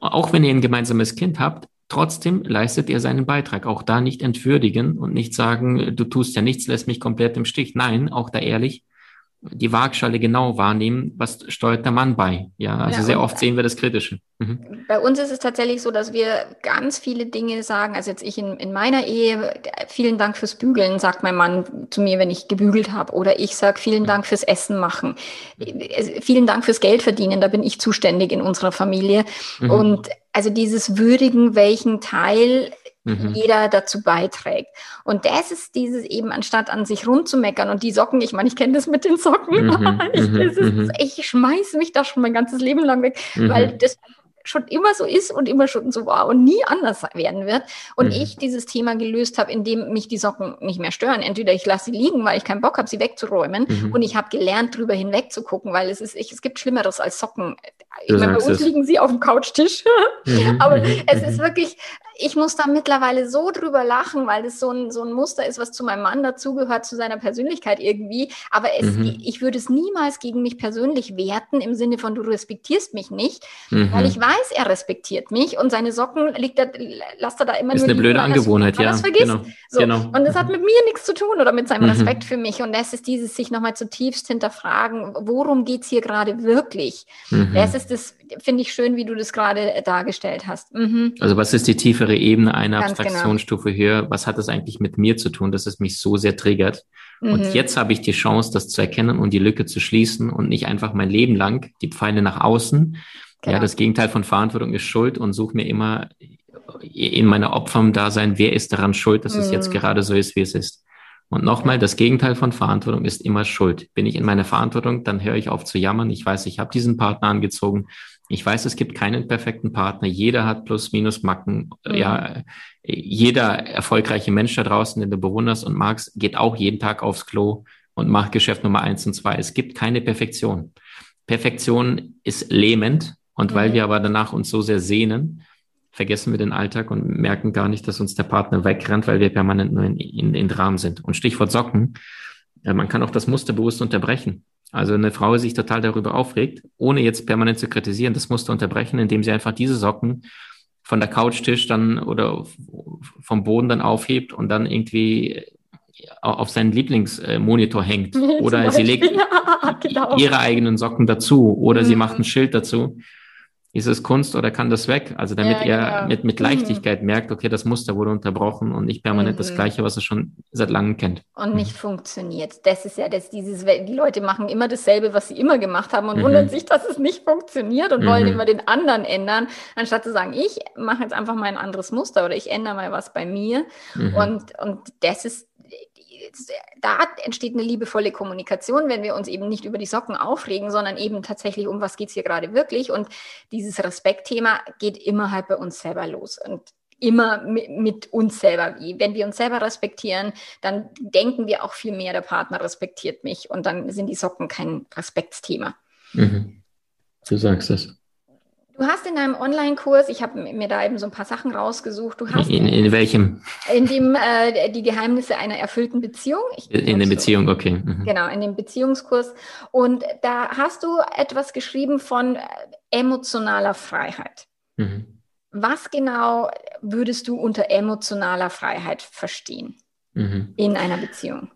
auch wenn ihr ein gemeinsames Kind habt, Trotzdem leistet er seinen Beitrag. Auch da nicht entwürdigen und nicht sagen, du tust ja nichts, lässt mich komplett im Stich. Nein, auch da ehrlich, die Waagschale genau wahrnehmen, was steuert der Mann bei. Ja, also ja, sehr oft sehen wir das Kritische. Mhm. Bei uns ist es tatsächlich so, dass wir ganz viele Dinge sagen. Also jetzt ich in, in meiner Ehe, vielen Dank fürs Bügeln, sagt mein Mann zu mir, wenn ich gebügelt habe. Oder ich sage vielen Dank fürs Essen machen. Vielen Dank fürs Geld verdienen, da bin ich zuständig in unserer Familie. Mhm. Und also dieses Würdigen, welchen Teil mhm. jeder dazu beiträgt. Und das ist dieses eben, anstatt an sich rumzumeckern und die Socken, ich meine, ich kenne das mit den Socken, mhm. ich, mhm. ist, mhm. ich schmeiße mich da schon mein ganzes Leben lang weg, weil das schon immer so ist und immer schon so war und nie anders werden wird. Und mhm. ich dieses Thema gelöst habe, indem mich die Socken nicht mehr stören. Entweder ich lasse sie liegen, weil ich keinen Bock habe, sie wegzuräumen. Mhm. Und ich habe gelernt, drüber hinweg zu gucken, weil es ist, ich, es gibt Schlimmeres als Socken. Ich meine, bei uns es. liegen sie auf dem Couchtisch. Mhm. Aber mhm. es ist wirklich, ich muss da mittlerweile so drüber lachen, weil das so ein, so ein Muster ist, was zu meinem Mann dazugehört, zu seiner Persönlichkeit irgendwie. Aber es, mhm. ich würde es niemals gegen mich persönlich werten, im Sinne von, du respektierst mich nicht, mhm. weil ich weiß, er respektiert mich und seine Socken liegt da, lasst er da immer ist nur. Ist eine blöde Angewohnheit, ja. Das vergisst. Genau. So. genau. Und das hat mhm. mit mir nichts zu tun oder mit seinem mhm. Respekt für mich. Und das ist dieses sich nochmal zutiefst hinterfragen, worum geht es hier gerade wirklich? Mhm. Das ist das, finde ich schön, wie du das gerade dargestellt hast. Mhm. Also was ist die tiefere Ebene einer Ganz genau. Abstraktionsstufe genau. höher? Was hat das eigentlich mit mir zu tun, dass es mich so sehr triggert? Mhm. Und jetzt habe ich die Chance, das zu erkennen und die Lücke zu schließen und nicht einfach mein Leben lang die Pfeile nach außen. Genau. Ja, das Gegenteil von Verantwortung ist Schuld und suche mir immer in meiner Opferdasein, wer ist daran schuld, dass mhm. es jetzt mhm. gerade so ist, wie es ist. Und nochmal, das Gegenteil von Verantwortung ist immer Schuld. Bin ich in meiner Verantwortung, dann höre ich auf zu jammern. Ich weiß, ich habe diesen Partner angezogen. Ich weiß, es gibt keinen perfekten Partner. Jeder hat Plus, Minus, Macken. Mhm. Ja, jeder erfolgreiche Mensch da draußen, den du bewunderst und magst, geht auch jeden Tag aufs Klo und macht Geschäft Nummer eins und zwei. Es gibt keine Perfektion. Perfektion ist lähmend. Und mhm. weil wir aber danach uns so sehr sehnen, vergessen wir den Alltag und merken gar nicht, dass uns der Partner wegrennt, weil wir permanent nur in, in, in Dramen sind. Und Stichwort Socken. Man kann auch das Muster bewusst unterbrechen. Also eine Frau sich total darüber aufregt, ohne jetzt permanent zu kritisieren, das musste unterbrechen, indem sie einfach diese Socken von der Couchtisch dann oder vom Boden dann aufhebt und dann irgendwie auf seinen Lieblingsmonitor hängt. Oder sie legt ja, genau. ihre eigenen Socken dazu oder mhm. sie macht ein Schild dazu ist es Kunst oder kann das weg? Also damit ja, er genau. mit, mit Leichtigkeit mhm. merkt, okay, das Muster wurde unterbrochen und nicht permanent mhm. das Gleiche, was er schon seit langem kennt. Und nicht mhm. funktioniert. Das ist ja das, dieses, die Leute machen immer dasselbe, was sie immer gemacht haben und mhm. wundern sich, dass es nicht funktioniert und wollen mhm. immer den anderen ändern, anstatt zu sagen, ich mache jetzt einfach mal ein anderes Muster oder ich ändere mal was bei mir. Mhm. Und, und das ist da entsteht eine liebevolle Kommunikation, wenn wir uns eben nicht über die Socken aufregen, sondern eben tatsächlich um was geht es hier gerade wirklich. Und dieses Respektthema geht immer halt bei uns selber los. Und immer mit, mit, uns selber. Wenn wir uns selber respektieren, dann denken wir auch viel mehr, der Partner respektiert mich und dann sind die Socken kein Respektsthema. Mhm. Du sagst es. Du hast in deinem Online-Kurs, ich habe mir da eben so ein paar Sachen rausgesucht. Du hast in, in welchem? In dem äh, die Geheimnisse einer erfüllten Beziehung. Ich in der Beziehung, so. okay. Mhm. Genau, in dem Beziehungskurs. Und da hast du etwas geschrieben von emotionaler Freiheit. Mhm. Was genau würdest du unter emotionaler Freiheit verstehen mhm. in einer Beziehung?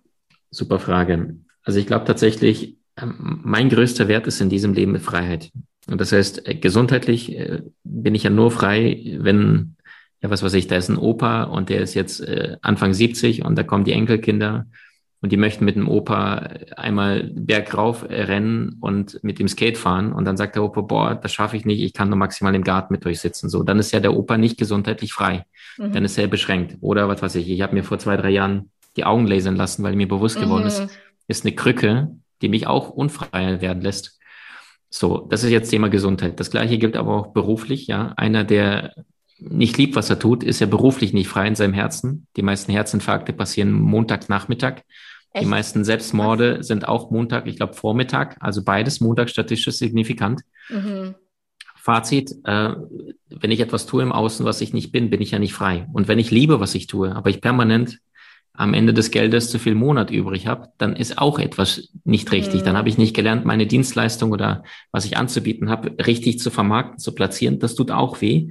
Super Frage. Also ich glaube tatsächlich, ähm, mein größter Wert ist in diesem Leben Freiheit. Und das heißt, äh, gesundheitlich äh, bin ich ja nur frei, wenn, ja, was weiß ich, da ist ein Opa und der ist jetzt äh, Anfang 70 und da kommen die Enkelkinder und die möchten mit dem Opa einmal bergauf rennen und mit dem Skate fahren und dann sagt der Opa, boah, das schaffe ich nicht, ich kann nur maximal im Garten mit euch sitzen. So, dann ist ja der Opa nicht gesundheitlich frei. Mhm. Dann ist er beschränkt. Oder was weiß ich, ich habe mir vor zwei, drei Jahren die Augen lasern lassen, weil mir bewusst geworden mhm. ist, ist eine Krücke, die mich auch unfrei werden lässt. So, das ist jetzt Thema Gesundheit. Das gleiche gilt aber auch beruflich, ja. Einer, der nicht liebt, was er tut, ist ja beruflich nicht frei in seinem Herzen. Die meisten Herzinfarkte passieren Montagnachmittag. Echt? Die meisten Selbstmorde sind auch Montag, ich glaube Vormittag, also beides Montag statistisch signifikant. Mhm. Fazit, äh, wenn ich etwas tue im Außen, was ich nicht bin, bin ich ja nicht frei. Und wenn ich liebe, was ich tue, aber ich permanent am Ende des Geldes zu viel Monat übrig habe, dann ist auch etwas nicht richtig. Mhm. Dann habe ich nicht gelernt, meine Dienstleistung oder was ich anzubieten habe, richtig zu vermarkten, zu platzieren. Das tut auch weh.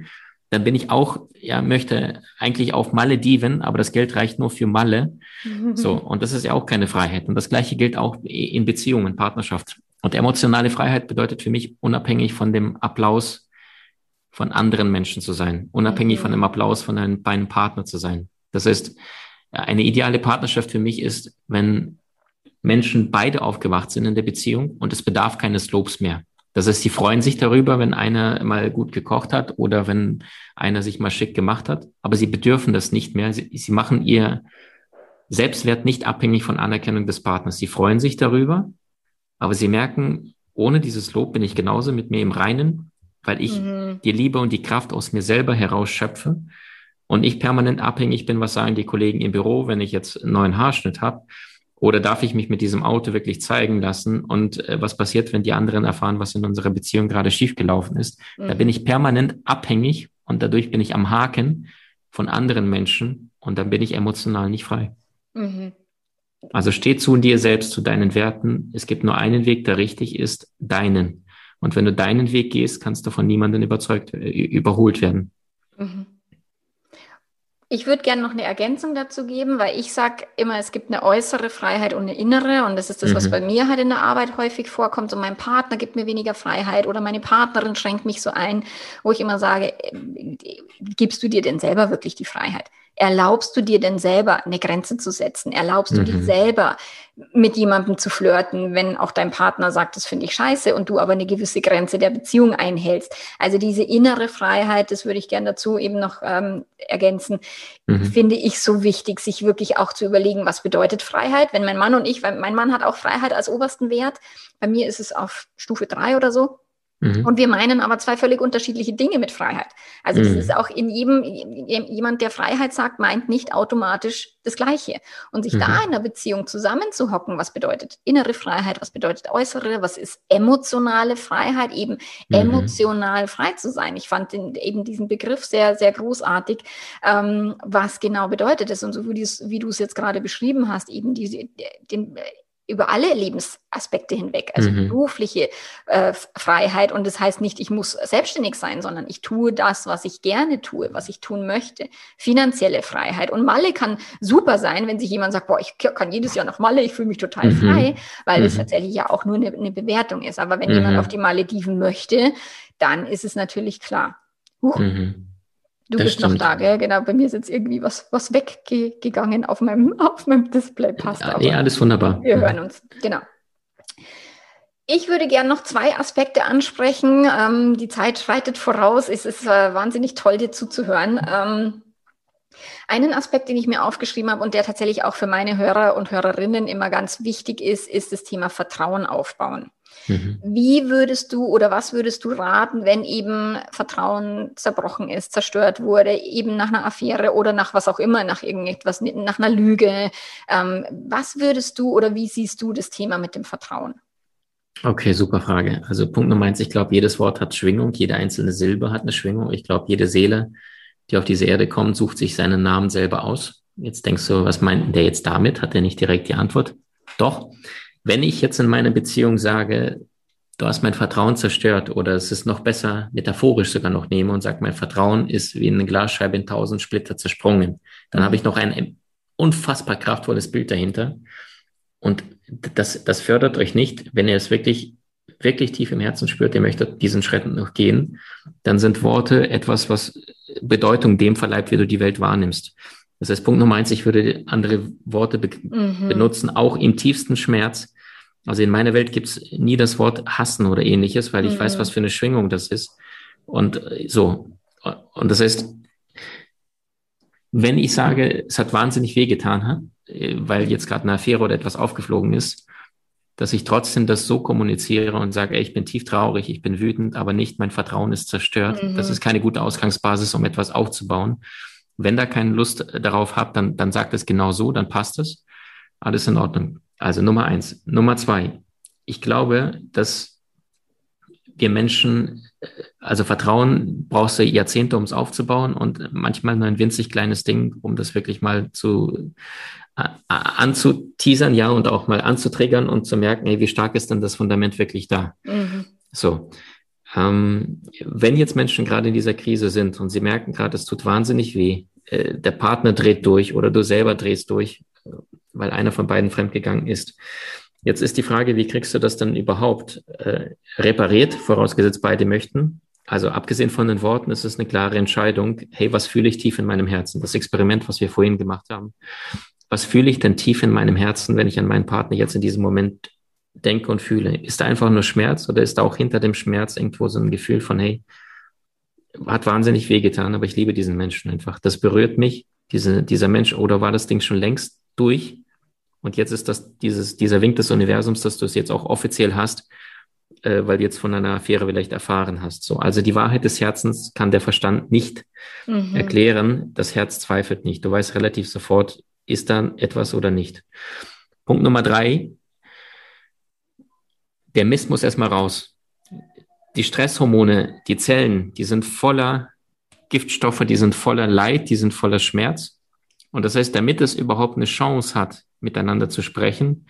Dann bin ich auch, ja, möchte eigentlich auf Malediven, aber das Geld reicht nur für Malle. Mhm. So. Und das ist ja auch keine Freiheit. Und das Gleiche gilt auch in Beziehungen, Partnerschaft. Und emotionale Freiheit bedeutet für mich unabhängig von dem Applaus von anderen Menschen zu sein, unabhängig mhm. von dem Applaus von einem, bei einem Partner zu sein. Das heißt, eine ideale Partnerschaft für mich ist, wenn Menschen beide aufgewacht sind in der Beziehung und es bedarf keines Lobs mehr. Das heißt, sie freuen sich darüber, wenn einer mal gut gekocht hat oder wenn einer sich mal schick gemacht hat, aber sie bedürfen das nicht mehr. Sie, sie machen ihr Selbstwert nicht abhängig von Anerkennung des Partners. Sie freuen sich darüber, aber sie merken, ohne dieses Lob bin ich genauso mit mir im Reinen, weil ich mhm. die Liebe und die Kraft aus mir selber herausschöpfe und ich permanent abhängig bin, was sagen die Kollegen im Büro, wenn ich jetzt einen neuen Haarschnitt habe oder darf ich mich mit diesem Auto wirklich zeigen lassen? Und äh, was passiert, wenn die anderen erfahren, was in unserer Beziehung gerade schiefgelaufen ist? Mhm. Da bin ich permanent abhängig und dadurch bin ich am Haken von anderen Menschen und dann bin ich emotional nicht frei. Mhm. Also steh zu dir selbst, zu deinen Werten. Es gibt nur einen Weg, der richtig ist, deinen. Und wenn du deinen Weg gehst, kannst du von niemandem überzeugt, äh, überholt werden. Mhm. Ich würde gerne noch eine Ergänzung dazu geben, weil ich sage immer, es gibt eine äußere Freiheit und eine innere. Und das ist das, mhm. was bei mir halt in der Arbeit häufig vorkommt. So mein Partner gibt mir weniger Freiheit oder meine Partnerin schränkt mich so ein, wo ich immer sage, äh, gibst du dir denn selber wirklich die Freiheit? Erlaubst du dir denn selber eine Grenze zu setzen? Erlaubst du mhm. dir selber mit jemandem zu flirten, wenn auch dein Partner sagt, das finde ich scheiße und du aber eine gewisse Grenze der Beziehung einhältst? Also diese innere Freiheit, das würde ich gerne dazu eben noch ähm, ergänzen, mhm. finde ich so wichtig, sich wirklich auch zu überlegen, was bedeutet Freiheit? Wenn mein Mann und ich, weil mein Mann hat auch Freiheit als obersten Wert, bei mir ist es auf Stufe drei oder so, Mhm. Und wir meinen aber zwei völlig unterschiedliche Dinge mit Freiheit. Also mhm. ist auch in jedem, jemand, der Freiheit sagt, meint nicht automatisch das Gleiche. Und sich mhm. da in einer Beziehung zusammenzuhocken, was bedeutet innere Freiheit, was bedeutet äußere, was ist emotionale Freiheit, eben mhm. emotional frei zu sein. Ich fand den, eben diesen Begriff sehr, sehr großartig, ähm, was genau bedeutet es. Und so wie du es jetzt gerade beschrieben hast, eben diese, den über alle Lebensaspekte hinweg, also mhm. berufliche äh, Freiheit. Und das heißt nicht, ich muss selbstständig sein, sondern ich tue das, was ich gerne tue, was ich tun möchte. Finanzielle Freiheit. Und Malle kann super sein, wenn sich jemand sagt, boah, ich kann jedes Jahr nach Malle, ich fühle mich total mhm. frei, weil mhm. das tatsächlich ja auch nur eine, eine Bewertung ist. Aber wenn jemand mhm. auf die Malediven möchte, dann ist es natürlich klar. Huch, mhm. Du das bist stimmt. noch da, gell? Genau, bei mir ist jetzt irgendwie was, was weggegangen auf meinem, auf meinem Display. Passt ja, nee, alles wunderbar. Wir hören uns, genau. Ich würde gerne noch zwei Aspekte ansprechen. Ähm, die Zeit schreitet voraus. Es ist äh, wahnsinnig toll, dir zuzuhören. Ähm, einen Aspekt, den ich mir aufgeschrieben habe und der tatsächlich auch für meine Hörer und Hörerinnen immer ganz wichtig ist, ist das Thema Vertrauen aufbauen. Mhm. Wie würdest du oder was würdest du raten, wenn eben Vertrauen zerbrochen ist, zerstört wurde, eben nach einer Affäre oder nach was auch immer, nach irgendetwas, nach einer Lüge? Ähm, was würdest du oder wie siehst du das Thema mit dem Vertrauen? Okay, super Frage. Also Punkt Nummer eins, ich glaube, jedes Wort hat Schwingung, jede einzelne Silbe hat eine Schwingung. Ich glaube, jede Seele, die auf diese Erde kommt, sucht sich seinen Namen selber aus. Jetzt denkst du, was meint der jetzt damit? Hat er nicht direkt die Antwort? Doch. Wenn ich jetzt in meiner Beziehung sage, du hast mein Vertrauen zerstört oder es ist noch besser, metaphorisch sogar noch nehme und sage, mein Vertrauen ist wie eine Glasscheibe in tausend Splitter zersprungen, dann habe ich noch ein unfassbar kraftvolles Bild dahinter. Und das, das fördert euch nicht, wenn ihr es wirklich, wirklich tief im Herzen spürt, ihr möchtet diesen Schritt noch gehen, dann sind Worte etwas, was Bedeutung dem verleiht, wie du die Welt wahrnimmst. Das heißt, Punkt Nummer eins, ich würde andere Worte be mhm. benutzen, auch im tiefsten Schmerz, also in meiner Welt gibt's nie das Wort hassen oder ähnliches, weil ich mhm. weiß, was für eine Schwingung das ist. Und äh, so. Und das heißt, wenn ich sage, es hat wahnsinnig wehgetan, äh, weil jetzt gerade eine Affäre oder etwas aufgeflogen ist, dass ich trotzdem das so kommuniziere und sage, ey, ich bin tief traurig, ich bin wütend, aber nicht mein Vertrauen ist zerstört. Mhm. Das ist keine gute Ausgangsbasis, um etwas aufzubauen. Wenn da keine Lust darauf habt, dann, dann sagt es genau so, dann passt es. Alles in Ordnung. Also Nummer eins. Nummer zwei. Ich glaube, dass wir Menschen, äh, also Vertrauen brauchst du Jahrzehnte, um es aufzubauen und manchmal nur ein winzig kleines Ding, um das wirklich mal zu äh, anzuteasern, ja, und auch mal anzutriggern und zu merken, hey, wie stark ist denn das Fundament wirklich da? Mhm. So. Ähm, wenn jetzt Menschen gerade in dieser Krise sind und sie merken gerade, es tut wahnsinnig weh, äh, der Partner dreht durch oder du selber drehst durch, weil einer von beiden fremdgegangen ist. Jetzt ist die Frage, wie kriegst du das dann überhaupt äh, repariert, vorausgesetzt beide möchten? Also abgesehen von den Worten ist es eine klare Entscheidung, hey, was fühle ich tief in meinem Herzen? Das Experiment, was wir vorhin gemacht haben. Was fühle ich denn tief in meinem Herzen, wenn ich an meinen Partner jetzt in diesem Moment denke und fühle. Ist da einfach nur Schmerz oder ist da auch hinter dem Schmerz irgendwo so ein Gefühl von, hey, hat wahnsinnig wehgetan, aber ich liebe diesen Menschen einfach. Das berührt mich, diese, dieser Mensch, oder war das Ding schon längst durch? Und jetzt ist das dieses, dieser Wink des Universums, dass du es jetzt auch offiziell hast, äh, weil du jetzt von einer Affäre vielleicht erfahren hast. So, also die Wahrheit des Herzens kann der Verstand nicht mhm. erklären. Das Herz zweifelt nicht. Du weißt relativ sofort, ist da etwas oder nicht. Punkt Nummer drei. Der Mist muss erstmal raus. Die Stresshormone, die Zellen, die sind voller Giftstoffe, die sind voller Leid, die sind voller Schmerz. Und das heißt, damit es überhaupt eine Chance hat, miteinander zu sprechen,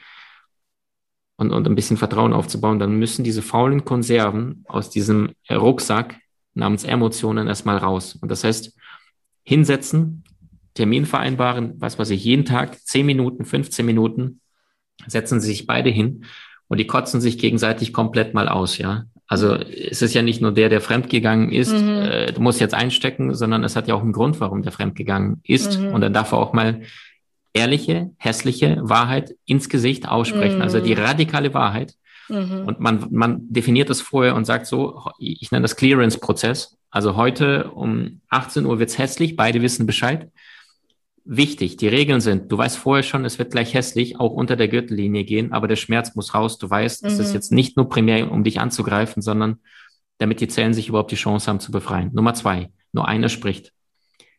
und, und ein bisschen Vertrauen aufzubauen, dann müssen diese faulen Konserven aus diesem Rucksack namens Emotionen erstmal raus. Und das heißt, hinsetzen, Termin vereinbaren, was weiß ich, jeden Tag, 10 Minuten, 15 Minuten, setzen sie sich beide hin und die kotzen sich gegenseitig komplett mal aus, ja. Also es ist ja nicht nur der, der fremdgegangen ist, mhm. äh, du musst jetzt einstecken, sondern es hat ja auch einen Grund, warum der fremdgegangen ist. Mhm. Und dann darf er auch mal ehrliche, hässliche Wahrheit ins Gesicht aussprechen, mhm. also die radikale Wahrheit. Mhm. Und man, man definiert das vorher und sagt so, ich nenne das Clearance-Prozess. Also heute um 18 Uhr wird's hässlich, beide wissen Bescheid. Wichtig, die Regeln sind, du weißt vorher schon, es wird gleich hässlich, auch unter der Gürtellinie gehen, aber der Schmerz muss raus. Du weißt, mhm. es ist mhm. jetzt nicht nur primär, um dich anzugreifen, sondern damit die Zellen sich überhaupt die Chance haben zu befreien. Nummer zwei, nur einer spricht.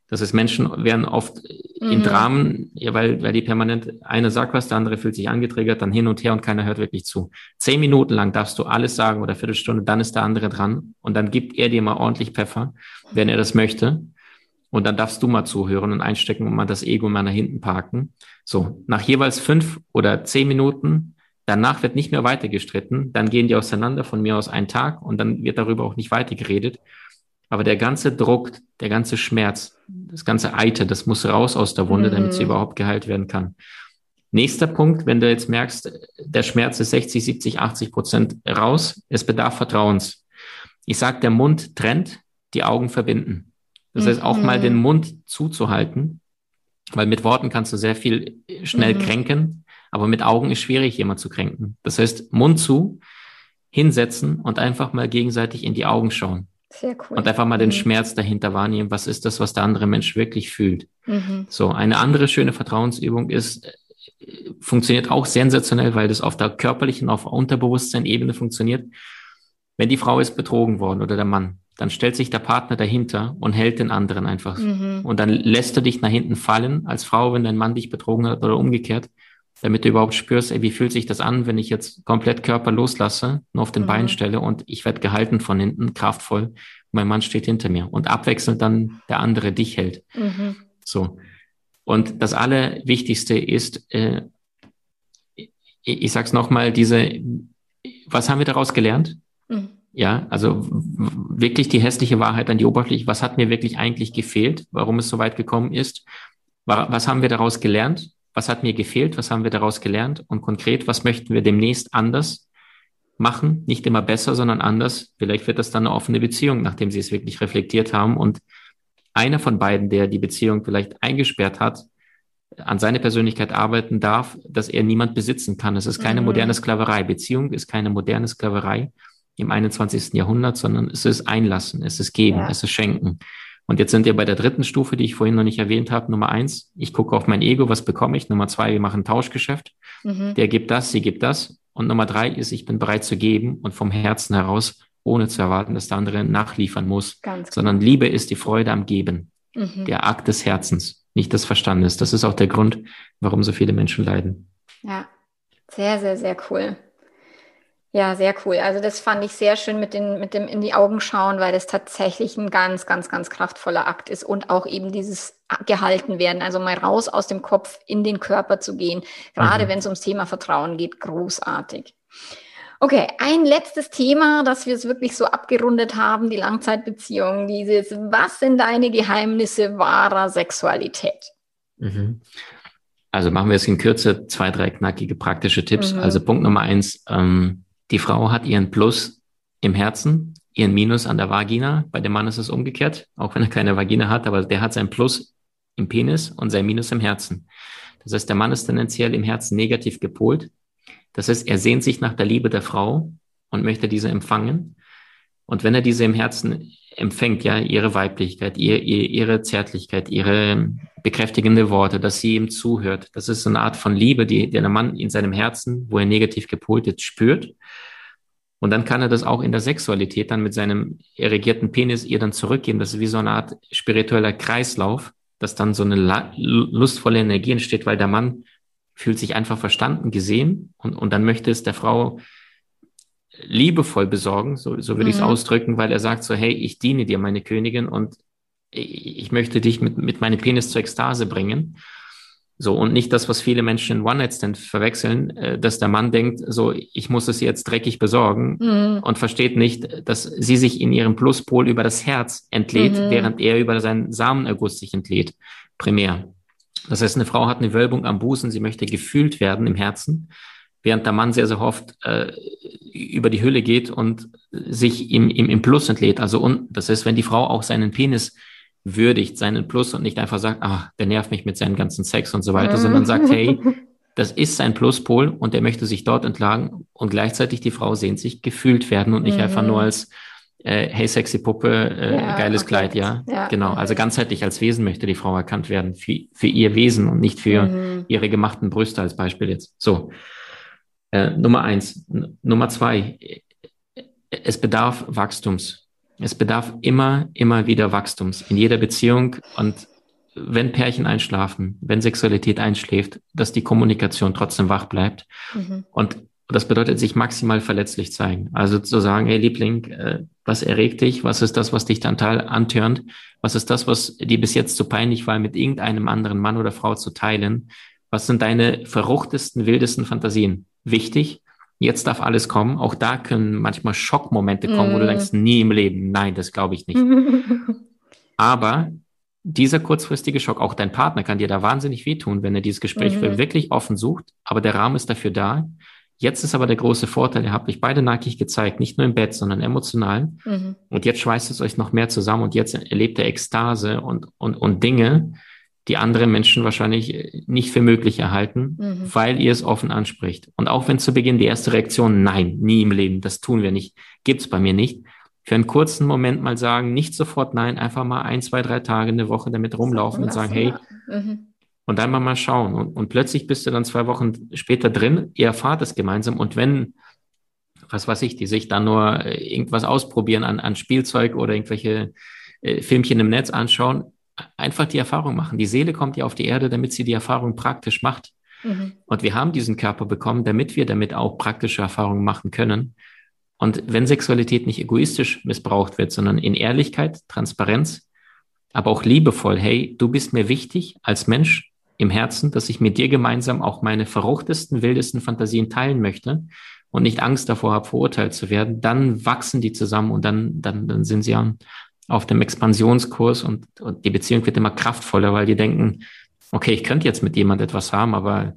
Das heißt, Menschen werden oft mhm. in Dramen, ja, weil, weil die permanent eine sagt was, der andere fühlt sich angetriggert, dann hin und her und keiner hört wirklich zu. Zehn Minuten lang darfst du alles sagen oder Viertelstunde, dann ist der andere dran und dann gibt er dir mal ordentlich Pfeffer, wenn er das möchte. Und dann darfst du mal zuhören und einstecken und mal das Ego mal nach hinten parken. So, nach jeweils fünf oder zehn Minuten, danach wird nicht mehr weiter gestritten, dann gehen die auseinander, von mir aus einen Tag und dann wird darüber auch nicht weiter geredet. Aber der ganze Druck, der ganze Schmerz, das ganze Eite, das muss raus aus der Wunde, mhm. damit sie mhm. überhaupt geheilt werden kann. Nächster Punkt, wenn du jetzt merkst, der Schmerz ist 60, 70, 80 Prozent raus, es bedarf Vertrauens. Ich sag, der Mund trennt, die Augen verbinden. Das heißt, auch mal den mhm. Mund zuzuhalten, weil mit Worten kannst du sehr viel schnell mhm. kränken, aber mit Augen ist schwierig, jemand zu kränken. Das heißt, Mund zu, hinsetzen und einfach mal gegenseitig in die Augen schauen. Sehr cool. Und einfach mal den mhm. Schmerz dahinter wahrnehmen. Was ist das, was der andere Mensch wirklich fühlt? Mhm. So, eine andere schöne Vertrauensübung ist, äh, funktioniert auch sensationell, weil das auf der körperlichen, auf Unterbewusstsein-Ebene funktioniert. Wenn die Frau ist betrogen worden oder der Mann, dann stellt sich der Partner dahinter und hält den anderen einfach. Mhm. Und dann lässt du dich nach hinten fallen als Frau, wenn dein Mann dich betrogen hat oder umgekehrt damit du überhaupt spürst, ey, wie fühlt sich das an, wenn ich jetzt komplett Körper loslasse, nur auf den mhm. Beinen stelle und ich werde gehalten von hinten, kraftvoll, mein Mann steht hinter mir und abwechselnd dann der andere dich hält. Mhm. So. Und das Allerwichtigste ist, äh, ich, ich sag's nochmal, diese, was haben wir daraus gelernt? Mhm. Ja, also wirklich die hässliche Wahrheit an die Oberfläche. Was hat mir wirklich eigentlich gefehlt? Warum es so weit gekommen ist? Was haben wir daraus gelernt? was hat mir gefehlt, was haben wir daraus gelernt und konkret, was möchten wir demnächst anders machen, nicht immer besser, sondern anders. Vielleicht wird das dann eine offene Beziehung, nachdem sie es wirklich reflektiert haben und einer von beiden, der die Beziehung vielleicht eingesperrt hat, an seine Persönlichkeit arbeiten darf, dass er niemand besitzen kann. Es ist keine mhm. moderne Sklaverei. Beziehung ist keine moderne Sklaverei im 21. Jahrhundert, sondern es ist Einlassen, es ist Geben, ja. es ist Schenken. Und jetzt sind wir bei der dritten Stufe, die ich vorhin noch nicht erwähnt habe. Nummer eins, ich gucke auf mein Ego, was bekomme ich? Nummer zwei, wir machen Tauschgeschäft. Mhm. Der gibt das, sie gibt das. Und Nummer drei ist, ich bin bereit zu geben und vom Herzen heraus, ohne zu erwarten, dass der andere nachliefern muss. Ganz sondern genau. Liebe ist die Freude am Geben. Mhm. Der Akt des Herzens, nicht des Verstandes. Das ist auch der Grund, warum so viele Menschen leiden. Ja, sehr, sehr, sehr cool. Ja, sehr cool. Also das fand ich sehr schön mit, den, mit dem in die Augen schauen, weil das tatsächlich ein ganz, ganz, ganz kraftvoller Akt ist und auch eben dieses gehalten werden, also mal raus aus dem Kopf in den Körper zu gehen, gerade mhm. wenn es ums Thema Vertrauen geht, großartig. Okay, ein letztes Thema, dass wir es wirklich so abgerundet haben, die Langzeitbeziehung, dieses, was sind deine Geheimnisse wahrer Sexualität? Mhm. Also machen wir es in Kürze, zwei, drei knackige praktische Tipps. Mhm. Also Punkt Nummer eins, ähm, die Frau hat ihren Plus im Herzen, ihren Minus an der Vagina. Bei dem Mann ist es umgekehrt, auch wenn er keine Vagina hat, aber der hat sein Plus im Penis und sein Minus im Herzen. Das heißt, der Mann ist tendenziell im Herzen negativ gepolt. Das heißt, er sehnt sich nach der Liebe der Frau und möchte diese empfangen. Und wenn er diese im Herzen empfängt, ja, ihre Weiblichkeit, ihr, ihr, ihre Zärtlichkeit, ihre bekräftigende Worte, dass sie ihm zuhört, das ist eine Art von Liebe, die, die der Mann in seinem Herzen, wo er negativ gepolt ist, spürt. Und dann kann er das auch in der Sexualität dann mit seinem erregierten Penis ihr dann zurückgeben. Das ist wie so eine Art spiritueller Kreislauf, dass dann so eine lustvolle Energie entsteht, weil der Mann fühlt sich einfach verstanden, gesehen und, und dann möchte es der Frau liebevoll besorgen, so, so würde mhm. ich es ausdrücken, weil er sagt so, hey, ich diene dir, meine Königin, und ich möchte dich mit, mit meinem Penis zur Ekstase bringen. So, und nicht das, was viele Menschen in One-Night-Stand verwechseln, äh, dass der Mann denkt, so, ich muss es jetzt dreckig besorgen mhm. und versteht nicht, dass sie sich in ihrem Pluspol über das Herz entlädt, mhm. während er über seinen Samenerguss sich entlädt, primär. Das heißt, eine Frau hat eine Wölbung am Busen, sie möchte gefühlt werden im Herzen, während der Mann sehr, sehr oft äh, über die Hülle geht und sich im, im, im Plus entlädt. Also, und, das heißt, wenn die Frau auch seinen Penis würdigt, seinen Plus und nicht einfach sagt, ah, der nervt mich mit seinem ganzen Sex und so weiter, sondern sagt, hey, das ist sein Pluspol und der möchte sich dort entlagen und gleichzeitig die Frau sehnt sich gefühlt werden und nicht mhm. einfach nur als äh, hey sexy Puppe, äh, ja, geiles okay. Kleid, ja? ja? Genau, also ganzheitlich als Wesen möchte die Frau erkannt werden für, für ihr Wesen und nicht für mhm. ihre gemachten Brüste als Beispiel jetzt. So, äh, Nummer eins. N Nummer zwei, es bedarf Wachstums. Es bedarf immer, immer wieder Wachstums in jeder Beziehung und wenn Pärchen einschlafen, wenn Sexualität einschläft, dass die Kommunikation trotzdem wach bleibt. Mhm. Und das bedeutet, sich maximal verletzlich zeigen. Also zu sagen, hey Liebling, äh, was erregt dich? Was ist das, was dich dann antörnt? Was ist das, was dir bis jetzt zu peinlich war, mit irgendeinem anderen Mann oder Frau zu teilen? Was sind deine verruchtesten, wildesten Fantasien? Wichtig. Jetzt darf alles kommen. Auch da können manchmal Schockmomente kommen, mm. wo du mm. denkst, nie im Leben. Nein, das glaube ich nicht. Aber dieser kurzfristige Schock, auch dein Partner kann dir da wahnsinnig wehtun, wenn er dieses Gespräch mhm. wirklich offen sucht. Aber der Rahmen ist dafür da. Jetzt ist aber der große Vorteil, ihr habt euch beide nackig gezeigt, nicht nur im Bett, sondern emotional. Mhm. Und jetzt schweißt es euch noch mehr zusammen und jetzt erlebt ihr Ekstase und, und, und Dinge, die andere Menschen wahrscheinlich äh, nicht für möglich erhalten, mhm. weil ihr es offen anspricht. Und auch wenn zu Beginn die erste Reaktion, nein, nie im Leben, das tun wir nicht, gibt's bei mir nicht. Für einen kurzen Moment mal sagen, nicht sofort nein, einfach mal ein, zwei, drei Tage eine Woche damit rumlaufen und sagen, hey, mhm. und dann mal mal schauen. Und, und plötzlich bist du dann zwei Wochen später drin, ihr erfahrt es gemeinsam. Und wenn, was weiß ich, die sich dann nur äh, irgendwas ausprobieren an, an Spielzeug oder irgendwelche äh, Filmchen im Netz anschauen, einfach die Erfahrung machen. Die Seele kommt ja auf die Erde, damit sie die Erfahrung praktisch macht. Mhm. Und wir haben diesen Körper bekommen, damit wir damit auch praktische Erfahrungen machen können. Und wenn Sexualität nicht egoistisch missbraucht wird, sondern in Ehrlichkeit, Transparenz, aber auch liebevoll, hey, du bist mir wichtig als Mensch im Herzen, dass ich mit dir gemeinsam auch meine verruchtesten, wildesten Fantasien teilen möchte und nicht Angst davor habe, verurteilt zu werden, dann wachsen die zusammen und dann, dann, dann sind sie an, auf dem Expansionskurs und, und die Beziehung wird immer kraftvoller, weil die denken, okay, ich könnte jetzt mit jemand etwas haben, aber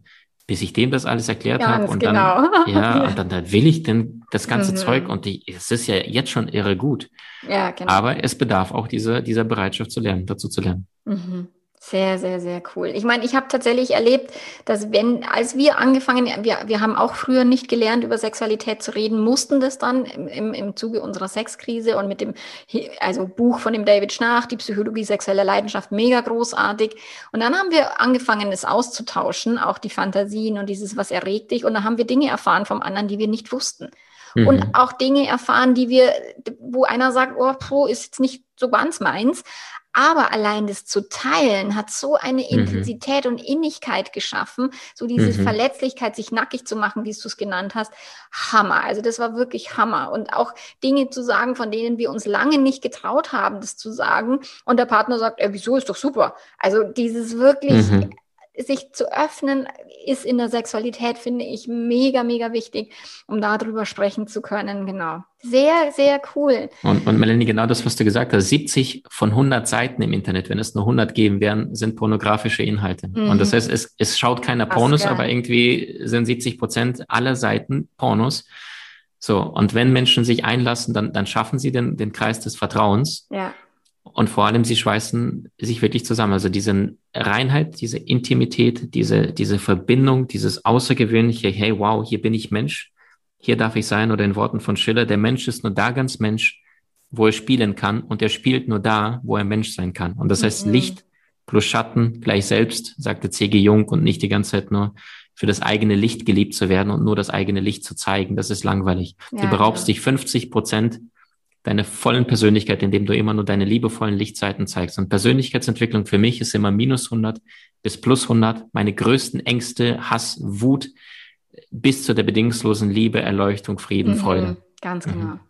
bis ich dem das alles erklärt habe und dann, genau. ja, und dann, dann will ich denn das ganze mhm. Zeug und die, es ist ja jetzt schon irre gut. Ja, genau. Aber es bedarf auch dieser, dieser Bereitschaft zu lernen, dazu zu lernen. Mhm. Sehr, sehr, sehr cool. Ich meine, ich habe tatsächlich erlebt, dass wenn, als wir angefangen, wir, wir haben auch früher nicht gelernt, über Sexualität zu reden, mussten das dann im, im Zuge unserer Sexkrise und mit dem also Buch von dem David Schnach, die Psychologie sexueller Leidenschaft, mega großartig. Und dann haben wir angefangen, es auszutauschen, auch die Fantasien und dieses, was erregt dich. Und dann haben wir Dinge erfahren vom anderen, die wir nicht wussten. Mhm. Und auch Dinge erfahren, die wir, wo einer sagt, oh, Pro ist jetzt nicht so ganz meins. Aber allein das zu teilen hat so eine mhm. Intensität und Innigkeit geschaffen, so diese mhm. Verletzlichkeit, sich nackig zu machen, wie du es genannt hast. Hammer. Also das war wirklich Hammer. Und auch Dinge zu sagen, von denen wir uns lange nicht getraut haben, das zu sagen. Und der Partner sagt, äh, wieso ist doch super. Also dieses wirklich mhm sich zu öffnen, ist in der Sexualität, finde ich, mega, mega wichtig, um darüber sprechen zu können. Genau. Sehr, sehr cool. Und, und Melanie, genau das, was du gesagt hast, 70 von 100 Seiten im Internet, wenn es nur 100 geben werden, sind pornografische Inhalte. Mhm. Und das heißt, es, es schaut keiner Pornos, aber irgendwie sind 70 Prozent aller Seiten Pornos. So, und wenn Menschen sich einlassen, dann, dann schaffen sie den, den Kreis des Vertrauens. Ja. Und vor allem, sie schweißen sich wirklich zusammen. Also diese Reinheit, diese Intimität, diese, diese Verbindung, dieses außergewöhnliche, hey, wow, hier bin ich Mensch, hier darf ich sein, oder in Worten von Schiller, der Mensch ist nur da ganz Mensch, wo er spielen kann, und er spielt nur da, wo er Mensch sein kann. Und das heißt, mhm. Licht plus Schatten gleich selbst, sagte C.G. Jung, und nicht die ganze Zeit nur für das eigene Licht geliebt zu werden und nur das eigene Licht zu zeigen. Das ist langweilig. Ja, du beraubst ja. dich 50 Prozent deiner vollen Persönlichkeit, indem du immer nur deine liebevollen Lichtseiten zeigst. Und Persönlichkeitsentwicklung für mich ist immer minus 100 bis plus 100. Meine größten Ängste, Hass, Wut bis zu der bedingungslosen Liebe, Erleuchtung, Frieden, mhm, Freude. Ganz genau. Mhm.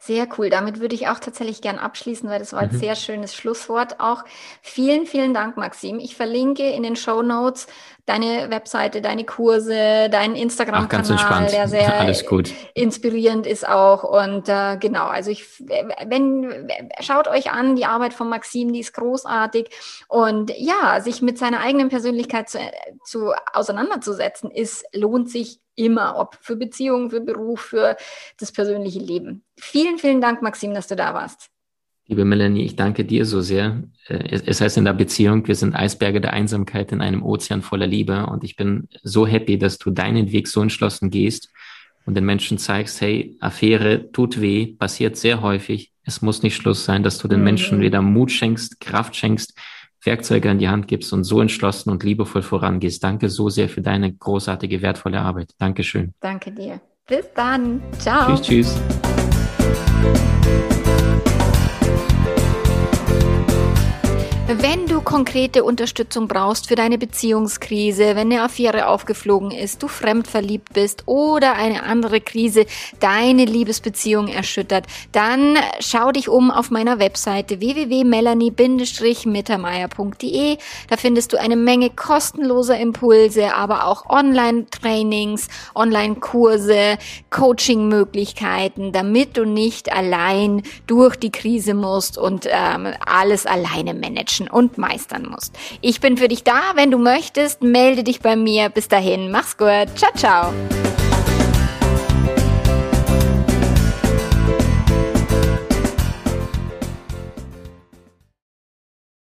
Sehr cool. Damit würde ich auch tatsächlich gern abschließen, weil das war ein mhm. sehr schönes Schlusswort auch. Vielen, vielen Dank, Maxim. Ich verlinke in den Show Notes deine Webseite, deine Kurse, deinen Instagram-Kanal, der sehr Alles gut. inspirierend ist auch. Und äh, genau, also ich, wenn, schaut euch an, die Arbeit von Maxim, die ist großartig. Und ja, sich mit seiner eigenen Persönlichkeit zu, zu auseinanderzusetzen, ist, lohnt sich immer, ob für Beziehungen, für Beruf, für das persönliche Leben. Vielen, vielen Dank, Maxim, dass du da warst. Liebe Melanie, ich danke dir so sehr. Äh, es heißt in der Beziehung, wir sind Eisberge der Einsamkeit in einem Ozean voller Liebe und ich bin so happy, dass du deinen Weg so entschlossen gehst und den Menschen zeigst, hey, Affäre tut weh, passiert sehr häufig. Es muss nicht Schluss sein, dass du den mhm. Menschen wieder Mut schenkst, Kraft schenkst, Werkzeuge an die Hand gibst und so entschlossen und liebevoll vorangehst. Danke so sehr für deine großartige, wertvolle Arbeit. Dankeschön. Danke dir. Bis dann. Ciao. Tschüss, tschüss. Thank you. Wenn du konkrete Unterstützung brauchst für deine Beziehungskrise, wenn eine Affäre aufgeflogen ist, du fremdverliebt bist oder eine andere Krise deine Liebesbeziehung erschüttert, dann schau dich um auf meiner Webseite www.melanie-mittermeier.de. Da findest du eine Menge kostenloser Impulse, aber auch Online-Trainings, Online-Kurse, Coaching-Möglichkeiten, damit du nicht allein durch die Krise musst und ähm, alles alleine managen beherrschen und meistern musst. Ich bin für dich da. Wenn du möchtest, melde dich bei mir. Bis dahin, mach's gut. Ciao, ciao.